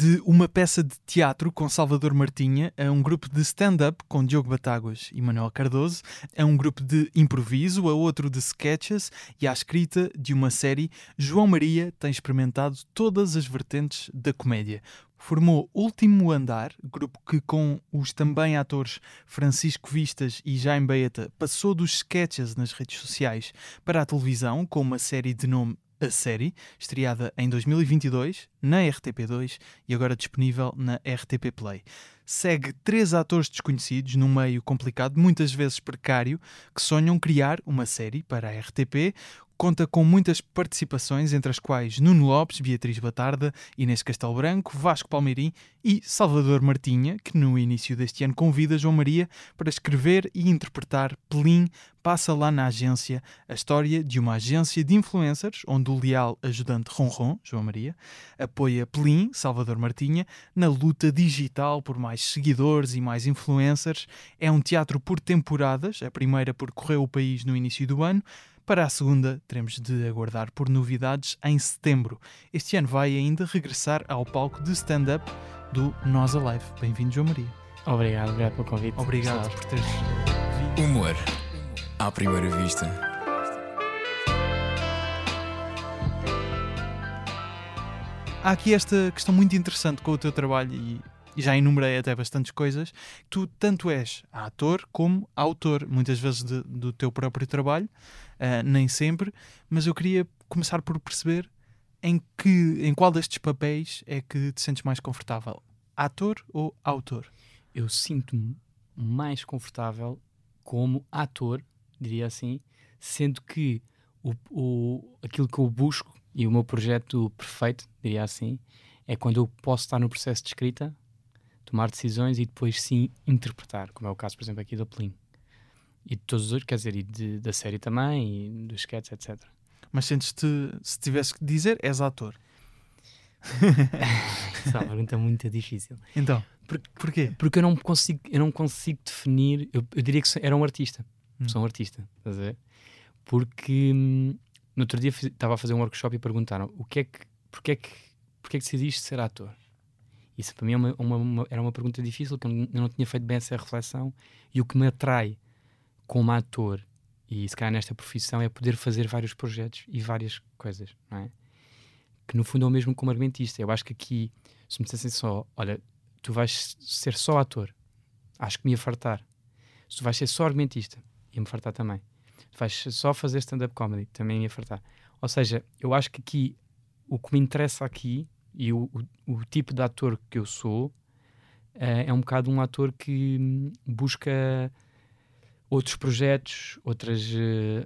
De uma peça de teatro com Salvador Martinha a um grupo de stand-up com Diogo Batáguas e Manuel Cardoso, a um grupo de improviso, a outro de sketches e à escrita de uma série, João Maria tem experimentado todas as vertentes da comédia. Formou Último Andar, grupo que com os também atores Francisco Vistas e Jaime Baeta passou dos sketches nas redes sociais para a televisão com uma série de nome a série, estreada em 2022 na RTP2 e agora disponível na RTP Play. Segue três atores desconhecidos num meio complicado, muitas vezes precário, que sonham criar uma série para a RTP conta com muitas participações, entre as quais Nuno Lopes, Beatriz Batarda, Inês Castelo Branco, Vasco Palmeirim e Salvador Martinha, que no início deste ano convida João Maria para escrever e interpretar Pelim passa lá na agência a história de uma agência de influencers, onde o leal ajudante Ronron, João Maria, apoia Pelim, Salvador Martinha, na luta digital por mais seguidores e mais influencers. É um teatro por temporadas, a primeira percorreu o país no início do ano, para a segunda, teremos de aguardar por novidades em setembro. Este ano vai ainda regressar ao palco de stand-up do Nós Alive. Bem-vindo, João Maria. Obrigado, obrigado pelo convite. Obrigado por teres vindo. Humor à primeira vista. Há aqui esta questão muito interessante com o teu trabalho e e já enumerei até bastantes coisas. Tu tanto és ator como autor, muitas vezes de, do teu próprio trabalho, uh, nem sempre, mas eu queria começar por perceber em, que, em qual destes papéis é que te sentes mais confortável, ator ou autor? Eu sinto-me mais confortável como ator, diria assim, sendo que o, o, aquilo que eu busco e o meu projeto perfeito, diria assim, é quando eu posso estar no processo de escrita tomar decisões e depois sim interpretar, como é o caso, por exemplo, aqui do Plin. E de todos os outros, quer dizer, e de, da série também, e dos sketches, etc. Mas sentes-te, se tivesse que dizer, és ator. Essa é uma pergunta muito difícil. Então, por, porquê? Porque eu não consigo, eu não consigo definir, eu, eu diria que era um artista. Hum. Sou um artista, estás a ver? Porque hum, no outro dia estava a fazer um workshop e perguntaram o que é que, porque é que, porque é que decidiste ser ator? Isso para mim é uma, uma, uma, era uma pergunta difícil, que eu não tinha feito bem essa reflexão. E o que me atrai como ator, e se calhar nesta profissão, é poder fazer vários projetos e várias coisas, não é? Que no fundo é o mesmo como argumentista. Eu acho que aqui, se me dissessem só, olha, tu vais ser só ator, acho que me ia fartar. Se tu vais ser só argumentista, ia-me fartar também. Tu vais só fazer stand-up comedy, também ia fartar. Ou seja, eu acho que aqui, o que me interessa aqui e o, o, o, tipo de ator que eu sou uh, é um bocado um ator que hum, busca outros projetos, outras, uh,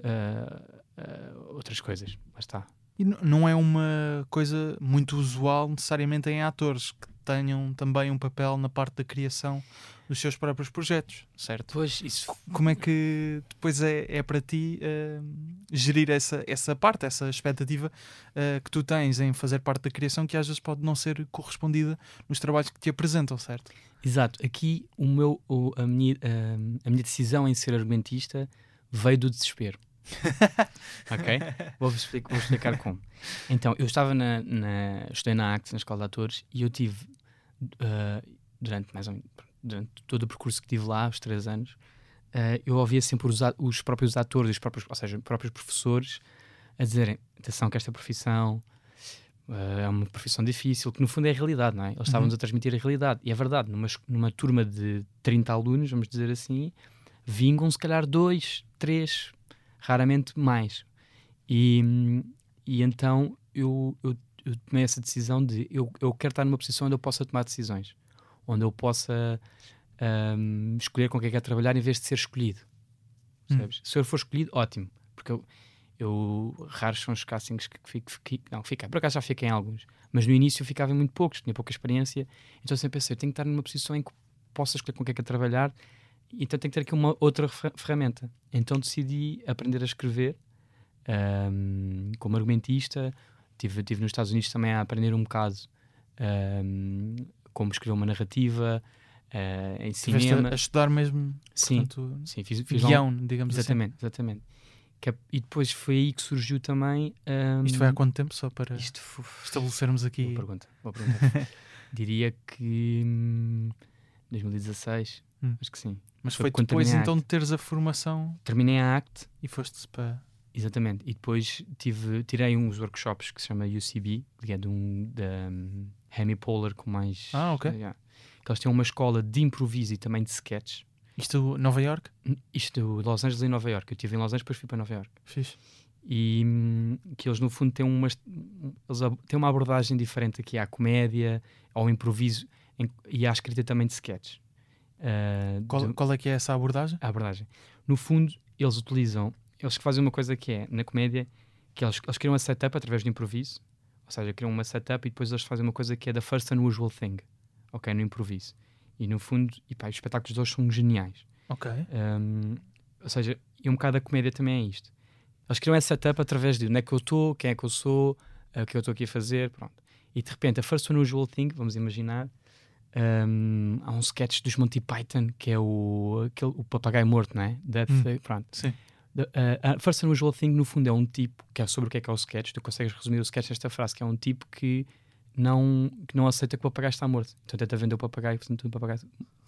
uh, outras coisas. Está. E não é uma coisa muito usual necessariamente em atores que tenham também um papel na parte da criação dos seus próprios projetos, certo? Pois, isso... Como é que depois é, é para ti uh, gerir essa, essa parte, essa expectativa uh, que tu tens em fazer parte da criação que às vezes pode não ser correspondida nos trabalhos que te apresentam, certo? Exato. Aqui o meu, o, a, minha, uh, a minha decisão em ser argumentista veio do desespero. ok? Vou-vos explicar, vou explicar como. Então, eu estava na, na. Estudei na ACT, na Escola de Atores, e eu tive. Uh, durante mais ou menos. Durante todo o percurso que tive lá, os três anos, uh, eu ouvia sempre os, os próprios atores, os próprios, ou seja, os próprios professores, a dizerem: atenção, que esta profissão uh, é uma profissão difícil, que no fundo é a realidade, não é? Eles estavam-nos uhum. a transmitir a realidade. E é verdade, numa, numa turma de 30 alunos, vamos dizer assim, vingam se calhar dois, três raramente mais. E, e então eu, eu, eu, tomei essa decisão de eu, eu quero estar numa posição onde eu possa tomar decisões, onde eu possa um, escolher com quem quer trabalhar em vez de ser escolhido. Hum. Se eu for escolhido, ótimo, porque eu, eu raros são os castings que fico, fico, não, fica, por acaso já fiquei em alguns, mas no início eu ficava em muito poucos, tinha pouca experiência, então sempre pensei, tenho que estar numa posição em que possa escolher com quem quer trabalhar então tenho que ter aqui uma outra ferramenta. Então decidi aprender a escrever um, como argumentista. Tive, tive nos Estados Unidos também a aprender um bocado um, como escrever uma narrativa. Uh, em cinema. A, a estudar mesmo. Sim, portanto, sim fiz, fiz guião, um, digamos exatamente, assim. Exatamente, é, e depois foi aí que surgiu também. Um, Isto foi há quanto tempo? Só para isto, estabelecermos aqui. Boa pergunta. Boa pergunta. Diria que. hum, 2016. Hum. Acho que sim. Mas Foi foi depois então de teres a formação Terminei a ACT, e foste para. exatamente. E depois tive, tirei uns workshops que se chama UCB, que é de um. da um, Hemi Polar com mais. Ah, ok. yeah. Que eles têm uma escola de improviso e também de sketch. Isto Nova York? Isto, Los Angeles e Nova York. Eu estive em Los Angeles, depois fui para Nova York. Fiz. e hum, que eles no fundo têm uma, eles têm uma abordagem diferente aqui à comédia, ao improviso em- e à escrita também de sketches. Ah, Qual, de- qual é que é essa abordagem? a abordagem. No fundo, eles utilizam, eles fazem uma coisa que é, na comédia, que eles, eles criam uma setup através de improviso, ou seja, criam uma setup e depois eles fazem uma coisa que é the first unusual thing, ok, no improviso. E no fundo, e pá, os espetáculos deles são geniais. Ok. Um, ou seja, e um bocado a comédia também é isto. Eles criam essa setup através de onde é que eu estou, quem é que eu sou, uh, o que eu estou aqui a fazer, pronto. E de repente, a first unusual thing, vamos imaginar, um, há um sketch dos Monty Python que é o, aquele, o papagaio morto, não é? Death, Hum. pronto. Sim. The- uh, first unusual thing, no fundo, é um tipo que é sobre o que é que é o sketch. Tu consegues resumir o sketch nesta frase, que é um tipo que não, que não aceita que o papagaio está morto. Então tenta vender o papagaio, portanto o papagaio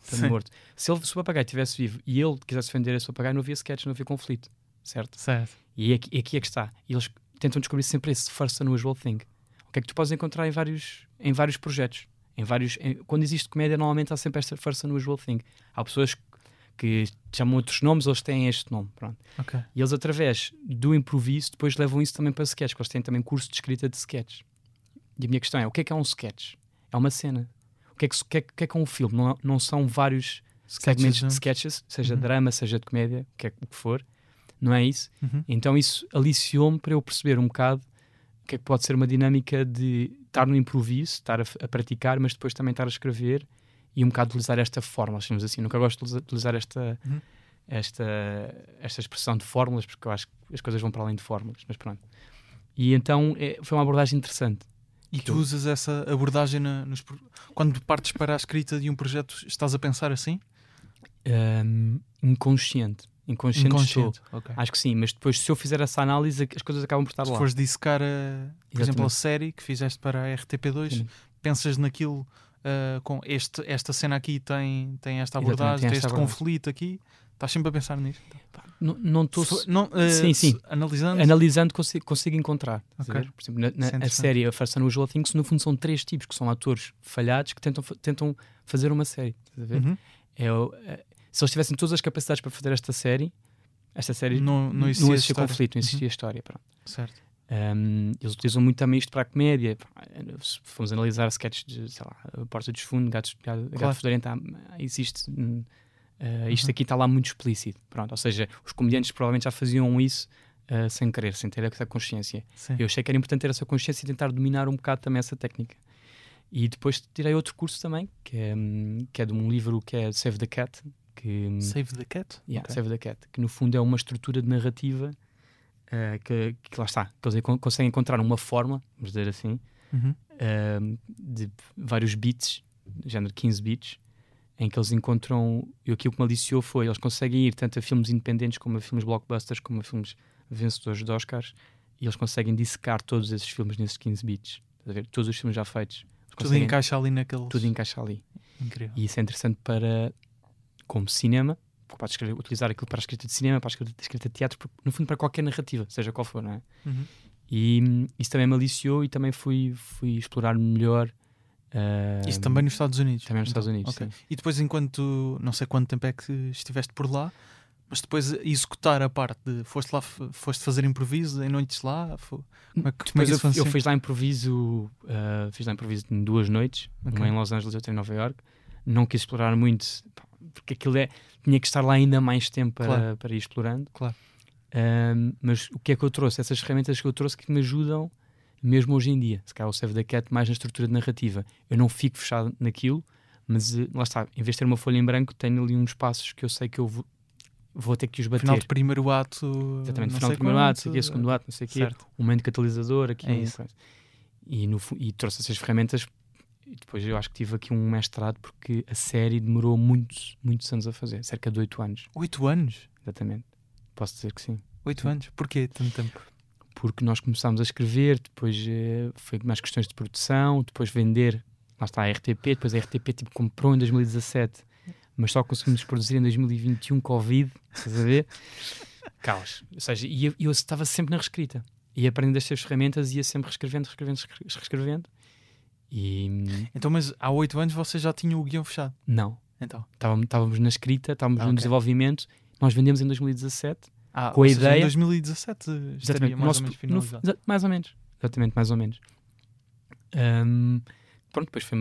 está Sim. morto. Se, ele, se o papagaio estivesse vivo e ele quisesse vender esse papagaio, não havia sketch, não havia conflito, certo? Certo. E aqui, e aqui é que está. E eles tentam descobrir sempre esse first unusual thing. O que é que tu podes encontrar em vários, em vários projetos? Em vários, em- quando existe comédia, normalmente há sempre esta first unusual thing. Há pessoas que chamam outros nomes, eles têm este nome. Pronto. Ok. E eles, através do improviso, depois levam isso também para sketch, porque eles têm também curso de escrita de sketch. E a minha questão é: o que é que é um sketch? É uma cena. O que é que, o que, é, o que é que é um filme? Não, não são vários segmentos de juntos. sketches, seja Uhum. drama, seja de comédia, o que é que o que for. Não é isso? Uhum. Então isso aliciou-me para eu perceber um bocado o que é que pode ser uma dinâmica de estar no improviso, estar a, a praticar, mas depois também estar a escrever e um bocado utilizar esta fórmula, chamamos assim. Nunca gosto de utilizar esta, Uhum. esta, esta expressão de fórmulas, porque eu acho que as coisas vão para além de fórmulas, mas pronto. E então é, foi uma abordagem interessante. E tu usas essa abordagem na- nos, quando partes para a escrita de um projeto, estás a pensar assim? Ahm, inconsciente. Inconsciente, estou. Ok. Acho que sim, mas depois se eu fizer essa análise, as coisas acabam por estar Se lá. fores dissecar, a, por exemplo, a série que fizeste para a RTP2, Sim. pensas naquilo ah, com este, esta cena aqui tem, tem esta abordagem, tem tem este abordagem. conflito aqui. Estás sempre a pensar nisto. Não- Não estou. Se não, ah, Sim, sim. se- Analisando. Analisando, consigo, consigo encontrar. estás a Ok. ver? Por exemplo, na, na- é a série A First Unusual Things, no fundo, são três tipos que são atores falhados que tentam, tentam fazer uma série. estás a ver? Uhum. É é- se eles tivessem todas as capacidades para fazer esta série, esta série Não, não não existia, existia história. conflito, não Uhum. existia história. Pronto. Certo. Um, eles utilizam muito também isto para a comédia. Se formos analisar sketches de, sei lá, Porta dos Fundos, Gatos, Gato, Claro. Fedorento, existe. uh, isto Uhum. aqui está lá muito explícito. Pronto, ou seja, os comediantes provavelmente já faziam isso uh, sem querer, sem ter essa consciência. Sim. Eu achei que era importante ter essa consciência e tentar dominar um bocado também essa técnica. E depois tirei outro curso também, que é, hum, que é de um livro que é Save the Cat, que, hum, Save the cat? Yeah, Ok. Save the Cat, que no fundo é uma estrutura de narrativa eh, que, que lá está, que eles conseguem encontrar uma forma, vamos dizer assim, Uhum. ehm, de vários beats, género 15 beats, em que eles encontram. E aquilo que me aliciou foi: eles conseguem ir tanto a filmes independentes como a filmes blockbusters, como a filmes vencedores de Oscars, e eles conseguem dissecar todos esses filmes nesses 15 beats. Estás a ver? Todos os filmes já feitos. Tudo encaixa ali naquele. tudo encaixa ali. Incrível. E isso é interessante para, como cinema, porque podes utilizar aquilo para a escrita de cinema, para a escrita, escrita de teatro, no fundo para qualquer narrativa, seja qual for, não é? Uhum. E hum, isso também me aliciou e também fui, fui explorar melhor. ah, Isso também nos Estados Unidos. também nos Então, Estados Unidos, ok. sim. E depois, enquanto não sei quanto tempo é que estiveste por lá, mas depois executar a parte de foste lá, foste fazer improviso em noites lá. fo- Como é que, como é Depois que eu, eu fiz lá improviso, ah, fiz lá improviso em duas noites, Ok. uma em Los Angeles e outra em Nova York. Não quis explorar muito, pá, porque aquilo é, tinha que estar lá ainda mais tempo para, Claro. para ir explorando. Claro. Ahm, mas o que é que eu trouxe? Essas ferramentas que eu trouxe que me ajudam mesmo hoje em dia. Se calhar o Save the Cat mais na estrutura de narrativa. Eu não fico fechado naquilo, mas eh, lá está, em vez de ter uma folha em branco, tenho ali uns passos que eu sei que eu vou, vou ter que os bater. Final do primeiro ato. Exatamente, final do primeiro ato, sei quê, segundo ato, não sei o quê, um momento catalisador aqui. É isso. E, no, e trouxe essas ferramentas e depois eu acho que tive aqui um mestrado porque a série demorou muitos, muitos anos a fazer, cerca de 8 anos, Oito anos. exatamente. Posso dizer que sim. Oito anos. Porquê tanto tempo? Porque nós começámos a escrever, depois eh, foi mais questões de produção, depois vender lá está a RTP, depois a RTP tipo, comprou em 2017, mas só conseguimos produzir em 2021 Covid, estás a ver? Caos. Ou seja, e eu, eu estava sempre na reescrita. E aprendendo estas ferramentas, ia sempre reescrevendo, reescrevendo, reescre- reescrevendo. E Então, mas há oito anos você já tinha o guião fechado. não, Então. estávamos, estávamos na escrita, estávamos Ah, no ok. desenvolvimento. Nós vendemos em 2017 Ah, Com a seja, ideia- Em 2017 estaria o mais nosso- ou menos no- finalizado. exa- mais ou menos. Exatamente, mais ou menos. Ahm, pronto, depois foi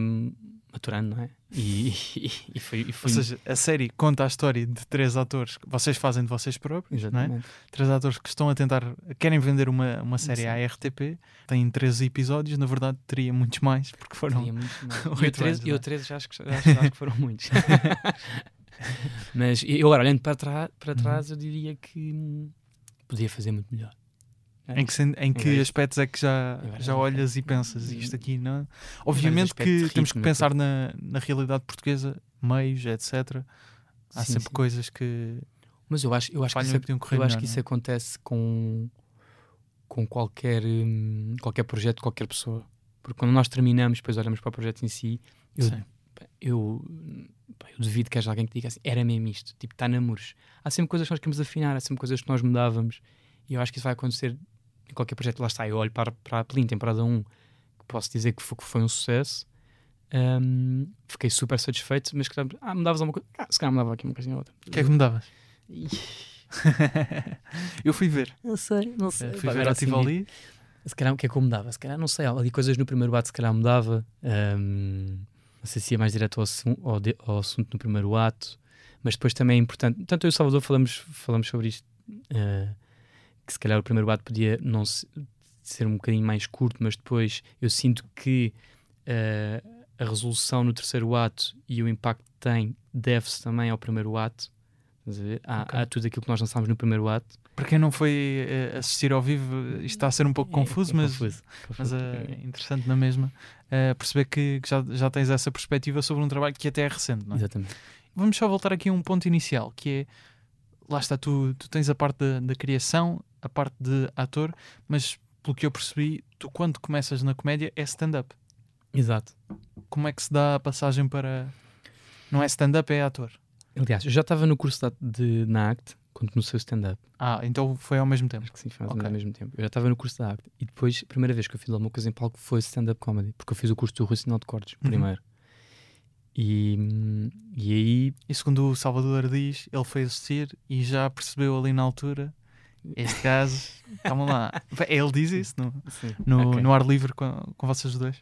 maturando, não é? E, e, e foi. E Ou foi seja, a série conta a história de três atores que vocês fazem de vocês próprios, não é? exatamente. Três atores que estão a tentar, querem vender uma, uma série Sim. à RTP, têm 13 episódios, na verdade teria muitos mais, porque foram. Teria muitos mais. oito Eu 13, anos, não eu é? 13 já acho que, já acho, acho que foram muitos. Mas eu agora, olhando para, trás Uhum. para trás, eu diria que hum, podia fazer muito melhor. É. Em que, em que aspectos é que já, já olhas e pensas isto aqui, não? Obviamente aspectos, que temos que pensar na, na realidade portuguesa, meios, etc. Há Sim, sempre sim. coisas que Mas eu acho, eu acho que isso, correr eu acho melhor, que isso é? acontece com, com qualquer, hum, qualquer projeto, qualquer pessoa. Porque quando nós terminamos, depois olhamos para o projeto em si, eu, eu, eu duvido que haja alguém que diga assim, era mesmo isto, tipo, está namoros. Há sempre coisas que nós queremos afinar, há sempre coisas que nós mudávamos, e eu acho que isso vai acontecer em qualquer projeto. Lá está, eu olho para, para a Plin, temporada 1, que posso dizer que foi, que foi um sucesso, hum, fiquei super satisfeito, mas que ah, mudavas alguma coisa, ah, se calhar mudava aqui uma coisinha ou outra. O que é que me davas? Ih, eu fui ver. Não sei, não sei. Eh, Fui Pá, ver a assim, Tivoli. Se calhar o que é que eu mudava? Se calhar não sei, ali coisas no primeiro ato se calhar mudava. Ahm, não sei se ia mais direto ao, assu- ao ao assunto no primeiro ato, mas depois também é importante. Tanto eu e o Salvador falamos, falamos sobre isto, ah, que se calhar o primeiro ato podia não se- ser um bocadinho mais curto, mas depois eu sinto que ah, a resolução no terceiro ato e o impacto que tem deve-se também ao primeiro ato. A? Há, Ok. há tudo aquilo que nós lançámos no primeiro ato. Para quem não foi eh, assistir ao vivo, isto está a ser um pouco confuso, É- é mas, confuso, mas confuso. é interessante na mesma eh, perceber que, que já, já tens essa perspectiva sobre um trabalho que até é recente, não é? Exatamente. Vamos só voltar aqui a um ponto inicial, que é lá está, tu, tu tens a parte da, da criação, a parte de ator, mas pelo que eu percebi, tu quando começas na comédia é stand-up. Exato. Como é que se dá a passagem para. Não é stand-up, é ator. Aliás, eu já estava no curso de, na ACT quando comecei o stand-up. Ah, então foi ao mesmo tempo. Acho que sim, foi mais ou menos Ok. ao mesmo tempo. Eu já estava no curso da ACT. E depois, a primeira vez que eu fiz alguma coisa em palco foi stand-up comedy. Porque eu fiz o curso do Rui Sinal de Cortes, Uhum. primeiro. E, e aí, E segundo o Salvador diz, ele foi assistir e já percebeu ali na altura. Este caso, calma lá. Ele diz isso no, sim, no, ok. no ar livre com, com vocês dois.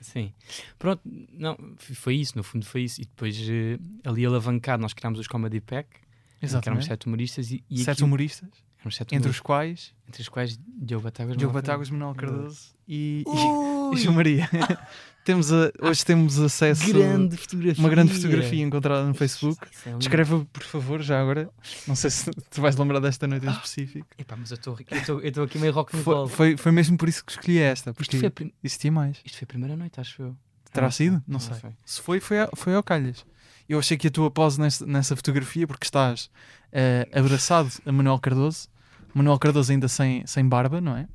Sim. Pronto, não, foi isso, no fundo foi isso. E depois, eh, ali alavancado, nós criámos os Comedy Pack. em Que éramos Exatamente. sete humoristas. E, e Sete aquilo- humoristas, éramos sete entre os humoristas, quais entre os quais Diogo Batagas. Diogo Manuel Cardoso e, e, Ui! João Maria. temos a- hoje temos acesso Grande fotografia. uma grande fotografia encontrada no Facebook. É lindo. Descreve, por favor, já agora. Não sei se tu vais lembrar desta noite em específico. Epá, mas eu estou aqui meio rock and Foi, roll. foi, foi mesmo por isso que escolhi esta, Isto porque foi, a prim- existia mais. isto foi a primeira noite, acho eu. Terá Ah, sido? Não sei. sei. Se foi, foi, a- foi ao calhas. Eu achei que a tua pose nessa, nessa fotografia, porque estás eh, abraçado a Manuel Cardoso, Manuel Cardoso ainda sem, sem barba, não é?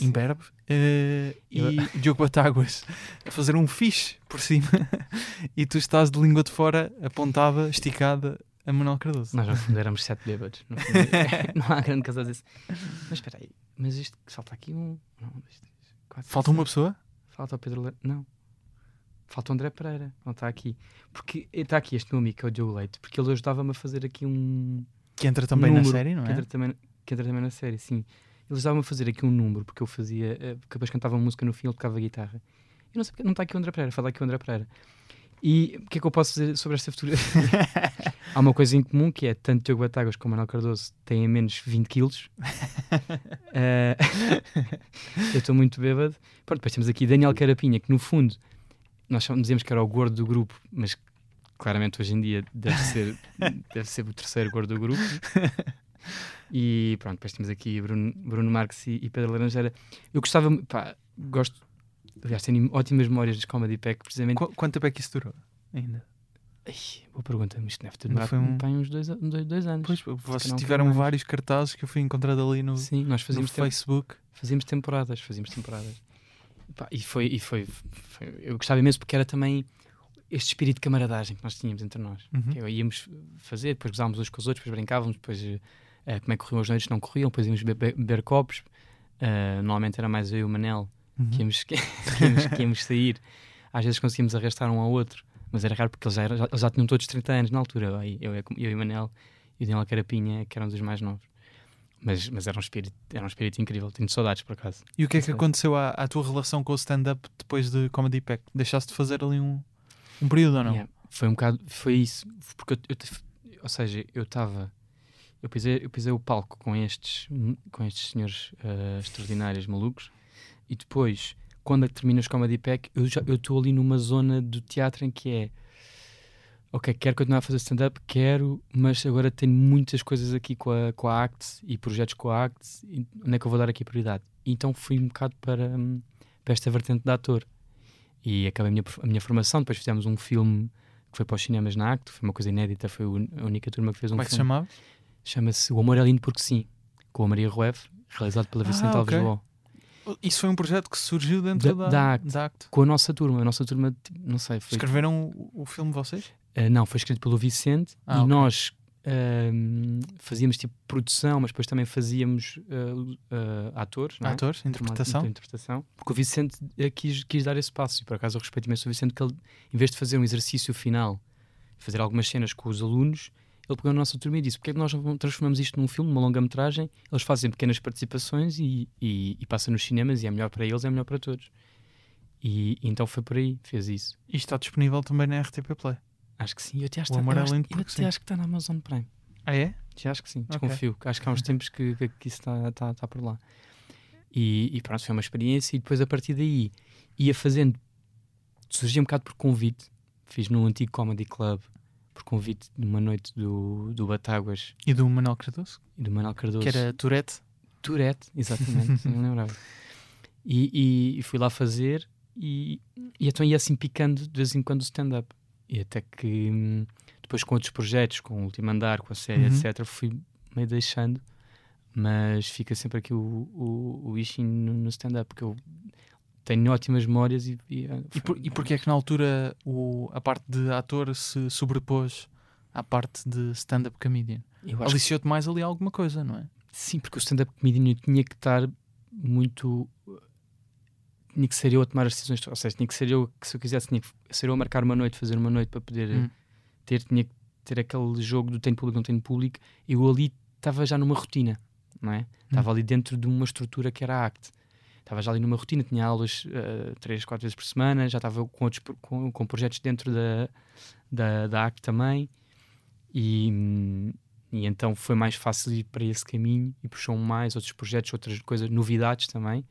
Imberbe. eh, Eu- e Diogo Batáguas a fazer um fixe por cima. e tu estás de língua de fora, apontada, esticada a Manuel Cardoso. Nós no fundo éramos sete bêbados. Fundo, não há grande casal desse. Mas espera aí, mas isto falta aqui um. Não, isto, quatro, Falta uma pessoa? Falta o Pedro Le... Não. Falta o André Pereira. Não está aqui. Porque está aqui este meu amigo, que é o Diogo Leite, porque ele ajudava-me a fazer aqui um. Que entra também na número, série, não que é? Entra também, que entra também na série, sim. Ele ajudava-me a fazer aqui um número, porque eu fazia. eh, Porque depois cantava música no fim, ele tocava guitarra. Eu não sei porque não está aqui o André Pereira, fala aqui o André Pereira. E o que é que eu posso dizer sobre esta fotografia? Há uma coisa em comum que é tanto Diogo Batáguas como Manuel Cardoso têm menos 20 quilos. Eh, eu estou muito bêbado. Pronto, depois temos aqui Daniel Carapinha, que no fundo nós dizemos que era o gordo do grupo, mas claramente hoje em dia deve ser, deve ser o terceiro gordo do grupo. E pronto, depois temos aqui Bruno, Bruno Marques e, e Pedro Laranjeira. Eu gostava, pá, gosto, aliás, tenho ótimas memórias dos Comedy Pack, precisamente. Qu- quanto tempo é que isso durou? Ainda. Ai, boa pergunta, mas isto deve ter foi um- uns dois, dois, dois anos. Pois, vocês tiveram vários cartazes que eu fui encontrado ali no, Sim, nós no fazíamos, tem- Facebook. fazíamos temporadas, fazíamos temporadas. pá, e foi, e foi, foi- Eu gostava imenso porque era também este espírito de camaradagem que nós tínhamos entre nós. Uhum. Que íamos fazer, depois gozávamos uns com os outros, depois brincávamos, depois eh, como é que corriam as noites, não corriam, depois íamos beber, beber copos. Eh, normalmente era mais eu e o Manel Uhum. que íamos, que, íamos, que íamos sair. Às vezes conseguíamos arrastar um ao outro, mas era raro porque eles já, eram- já, eles já tinham todos 30 anos na altura. Eu, eu, eu e o Manel e o Daniel Carapinha, que eram dos mais novos. Mas, mas era, um espírito, era um espírito incrível, tenho saudades por acaso. E o que é que aconteceu à, à tua relação com o stand-up depois de Comedy Pack? Deixaste de fazer ali um, um período ou não? Yeah, Foi um bocado, foi isso, porque eu, eu ou seja, eu estava, eu pisei, eu pisei o palco com estes, com estes senhores eh, extraordinários malucos e depois, quando terminas Comedy Pack, eu estou ali numa zona do teatro em que é ok, quero continuar a fazer stand-up, quero, mas agora tenho muitas coisas aqui com a, com a ACT e projetos com a ACT, e onde é que eu vou dar aqui prioridade? Então fui um bocado para, para esta vertente de ator. E acabei a minha, a minha formação, depois fizemos um filme que foi para os cinemas na ACT, foi uma coisa inédita, foi a única turma que fez um Como é que se filme. chamava? Chama-se O Amor é Lindo Porque Sim, com a Maria Rueff, realizado pela Ah, Vicente Alves ok. Ló. Isso foi um projeto que surgiu dentro Da- da, da ACT. da ACT. Com a nossa turma, a nossa turma, tipo, não sei, foi Escreveram o, o filme vocês? Uh, não, foi escrito pelo Vicente Ah, e ok. nós um, fazíamos tipo produção, mas depois também fazíamos uh, uh, atores, não é? Atores? Interpretação? uma interpretação. Porque o Vicente uh, quis, quis dar esse passo e por acaso eu respeito imenso o Vicente que ele, em vez de fazer um exercício final, fazer algumas cenas com os alunos, ele pegou na nossa turma e disse: porque é que nós não transformamos isto num filme, numa longa-metragem? Eles fazem pequenas participações e, e, e passa nos cinemas e é melhor para eles, é melhor para todos. E, e então foi por aí, fez isso. E está disponível também na RTP Play. Acho que sim. Eu até acho, O que- Amor eu é acho, Lindo eu até acho que está na Amazon Prime. Ah, é? Já acho que sim, desconfio. Acho que há uns tempos que, que, que isso está tá, tá por lá. E, e pronto, foi uma experiência. E depois, a partir daí, ia fazendo. Surgia um bocado por convite. Fiz no antigo Comedy Club, por convite de uma noite do, do Batáguas E do Manuel Cardoso? e do Manuel Cardoso. Que era Tourette? Tourette, exatamente, não lembrava. E, e- e fui lá fazer e, e então ia assim picando de vez em quando o stand-up. E até que hum, depois com outros projetos, com o Último Andar, com a série, Uhum. etc., fui meio deixando, mas fica sempre aqui o, o, o no, no stand-up, porque eu tenho ótimas memórias e. E, E, por, e porquê é que na altura o, a parte de ator se sobrepôs à parte de stand-up comedian? acho que Aliciou-te mais ali alguma coisa, não é? Sim, porque o stand-up comedian eu tinha que estar muito. Tinha que ser eu a tomar as decisões, ou seja, tinha que ser eu que se eu quisesse, tinha que ser eu a marcar uma noite, fazer uma noite para poder Hum. ter, tinha que ter aquele jogo do tenho público, não tenho público. Eu ali estava já numa rotina, não é? Estava ali dentro de uma estrutura que era a ACT. Estava já ali numa rotina, tinha aulas eh, três, quatro vezes por semana, já estava com, outros, com, com projetos dentro da, da, da também. E, e então foi mais fácil ir para esse caminho e puxou mais outros projetos, outras coisas, novidades também.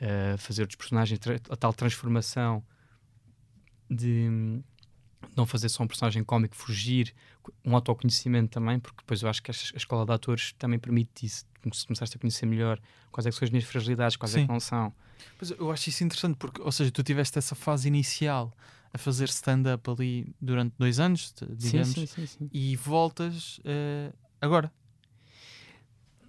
Uh, fazer outros personagens, a tal transformação de não fazer só um personagem cómico, fugir, um autoconhecimento também, porque depois eu acho que a, a escola de atores também permite isso. Se começaste a conhecer melhor quais é que são as minhas fragilidades, quais é Sim. que não são. Pois eu acho isso interessante porque, ou seja, tu tiveste essa fase inicial a fazer stand-up ali durante dois anos, digamos, Sim, sim, sim, e voltas eh, agora.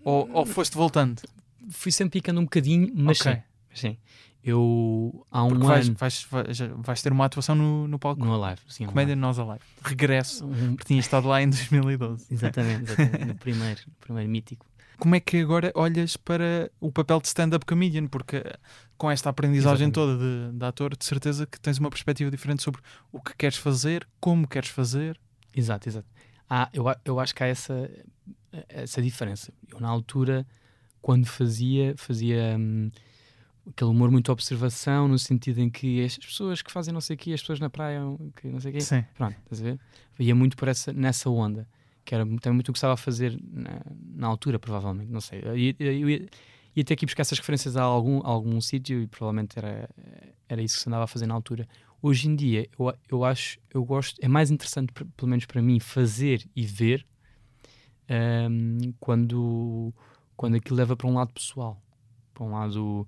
Ou, ou foste voltando? Fui sempre picando um bocadinho, mas Ok. sim, mas sim. Eu há um Porque ano vais, vais, vais ter uma atuação no, no palco no Alive, sim, Comédia Nós Alive. Regresso. Um- porque tinha estado lá em 2012. Exatamente, exatamente. no primeiro, primeiro mítico. Como é que agora olhas para o papel de stand-up comedian? Porque com esta aprendizagem Exatamente. toda de, de ator, de certeza que tens uma perspectiva diferente sobre o que queres fazer, como queres fazer. Exato, exato. Ah, eu, eu acho que há essa, essa diferença. Eu, na altura, quando fazia, fazia hum, aquele humor muito observação, no sentido em que as pessoas que fazem não sei o quê, as pessoas na praia, que não sei o quê. Sim. Pronto, estás a ver? Ia muito por essa, nessa onda, que era também muito o que estava a fazer na, na altura, provavelmente, não sei. Eu, ia- eu ia, ia ter que buscar essas referências a algum, a algum sítio e provavelmente era, era isso que se andava a fazer na altura. Hoje em dia, eu, eu acho, eu gosto, é mais interessante, pelo menos para mim, fazer e ver hum, quando, quando aquilo leva para um lado pessoal, para um lado.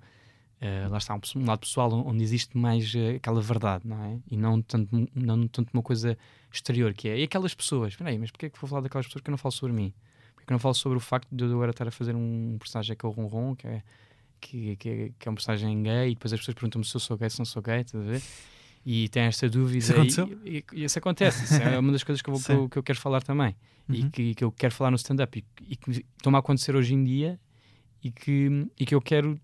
Eh, lá está, um, um lado pessoal onde existe mais eh, aquela verdade, não é? E não tanto, não tanto uma coisa exterior, que é. E aquelas pessoas, espera aí, mas porquê é que vou falar daquelas pessoas que eu não falo sobre mim? Porquê que eu não falo sobre o facto de eu agora estar a fazer um personagem que é o Ronron, que é, que, que, que é um personagem gay, e depois as pessoas perguntam-me se eu sou gay, se não sou gay, estás a ver? E tem esta dúvida. Isso aconteceu? E, e, e isso acontece, isso é uma das coisas que eu, vou- que eu, que eu quero falar também. E Uhum. que, que eu quero falar no stand-up e, e que estão a acontecer hoje em dia e que, e que eu quero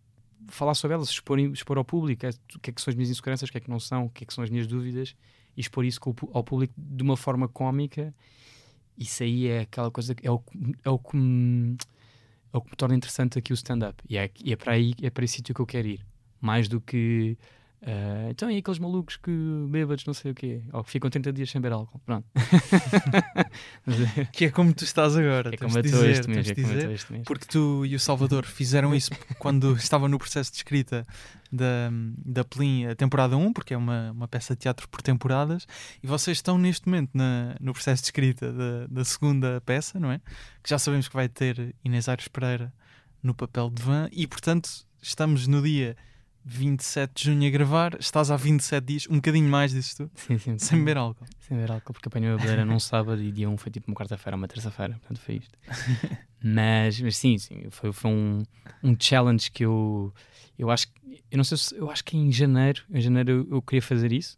falar sobre elas, expor, expor ao público é, o que é que são as minhas inseguranças, o que é que não são, o que é que são as minhas dúvidas e expor isso ao público de uma forma cómica. Isso aí é aquela coisa, é o, é o que me, é o que me torna interessante aqui o stand-up. E é, é para aí, é para esse sítio que eu quero ir. Mais do que. Ah, então, e aqueles malucos que bêbados, não sei o quê, ou que ficam 30 dias sem beber álcool. Pronto. É- Que é como tu estás agora. é tens como eu estou este mês, é como eu este mês. Porque tu e o Salvador fizeram isso quando estava no processo de escrita da, da Plin, a temporada 1, porque é uma, uma peça de teatro por temporadas, e vocês estão neste momento na, no processo de escrita da, da segunda peça, não é? Que já sabemos que vai ter Inês Aires Pereira no papel de Van, e portanto estamos no dia 27 de junho a gravar, estás há 27 dias, um bocadinho mais, dizes tu, Sim, sim. sem beber álcool. Sem beber álcool, porque apanhei a bebedeira num sábado e dia 1 foi tipo uma quarta-feira, uma terça-feira, portanto foi isto. mas, mas sim, sim, foi, foi um, um challenge que eu, eu acho que, eu não sei se, eu acho que em janeiro, em janeiro eu, eu queria fazer isso.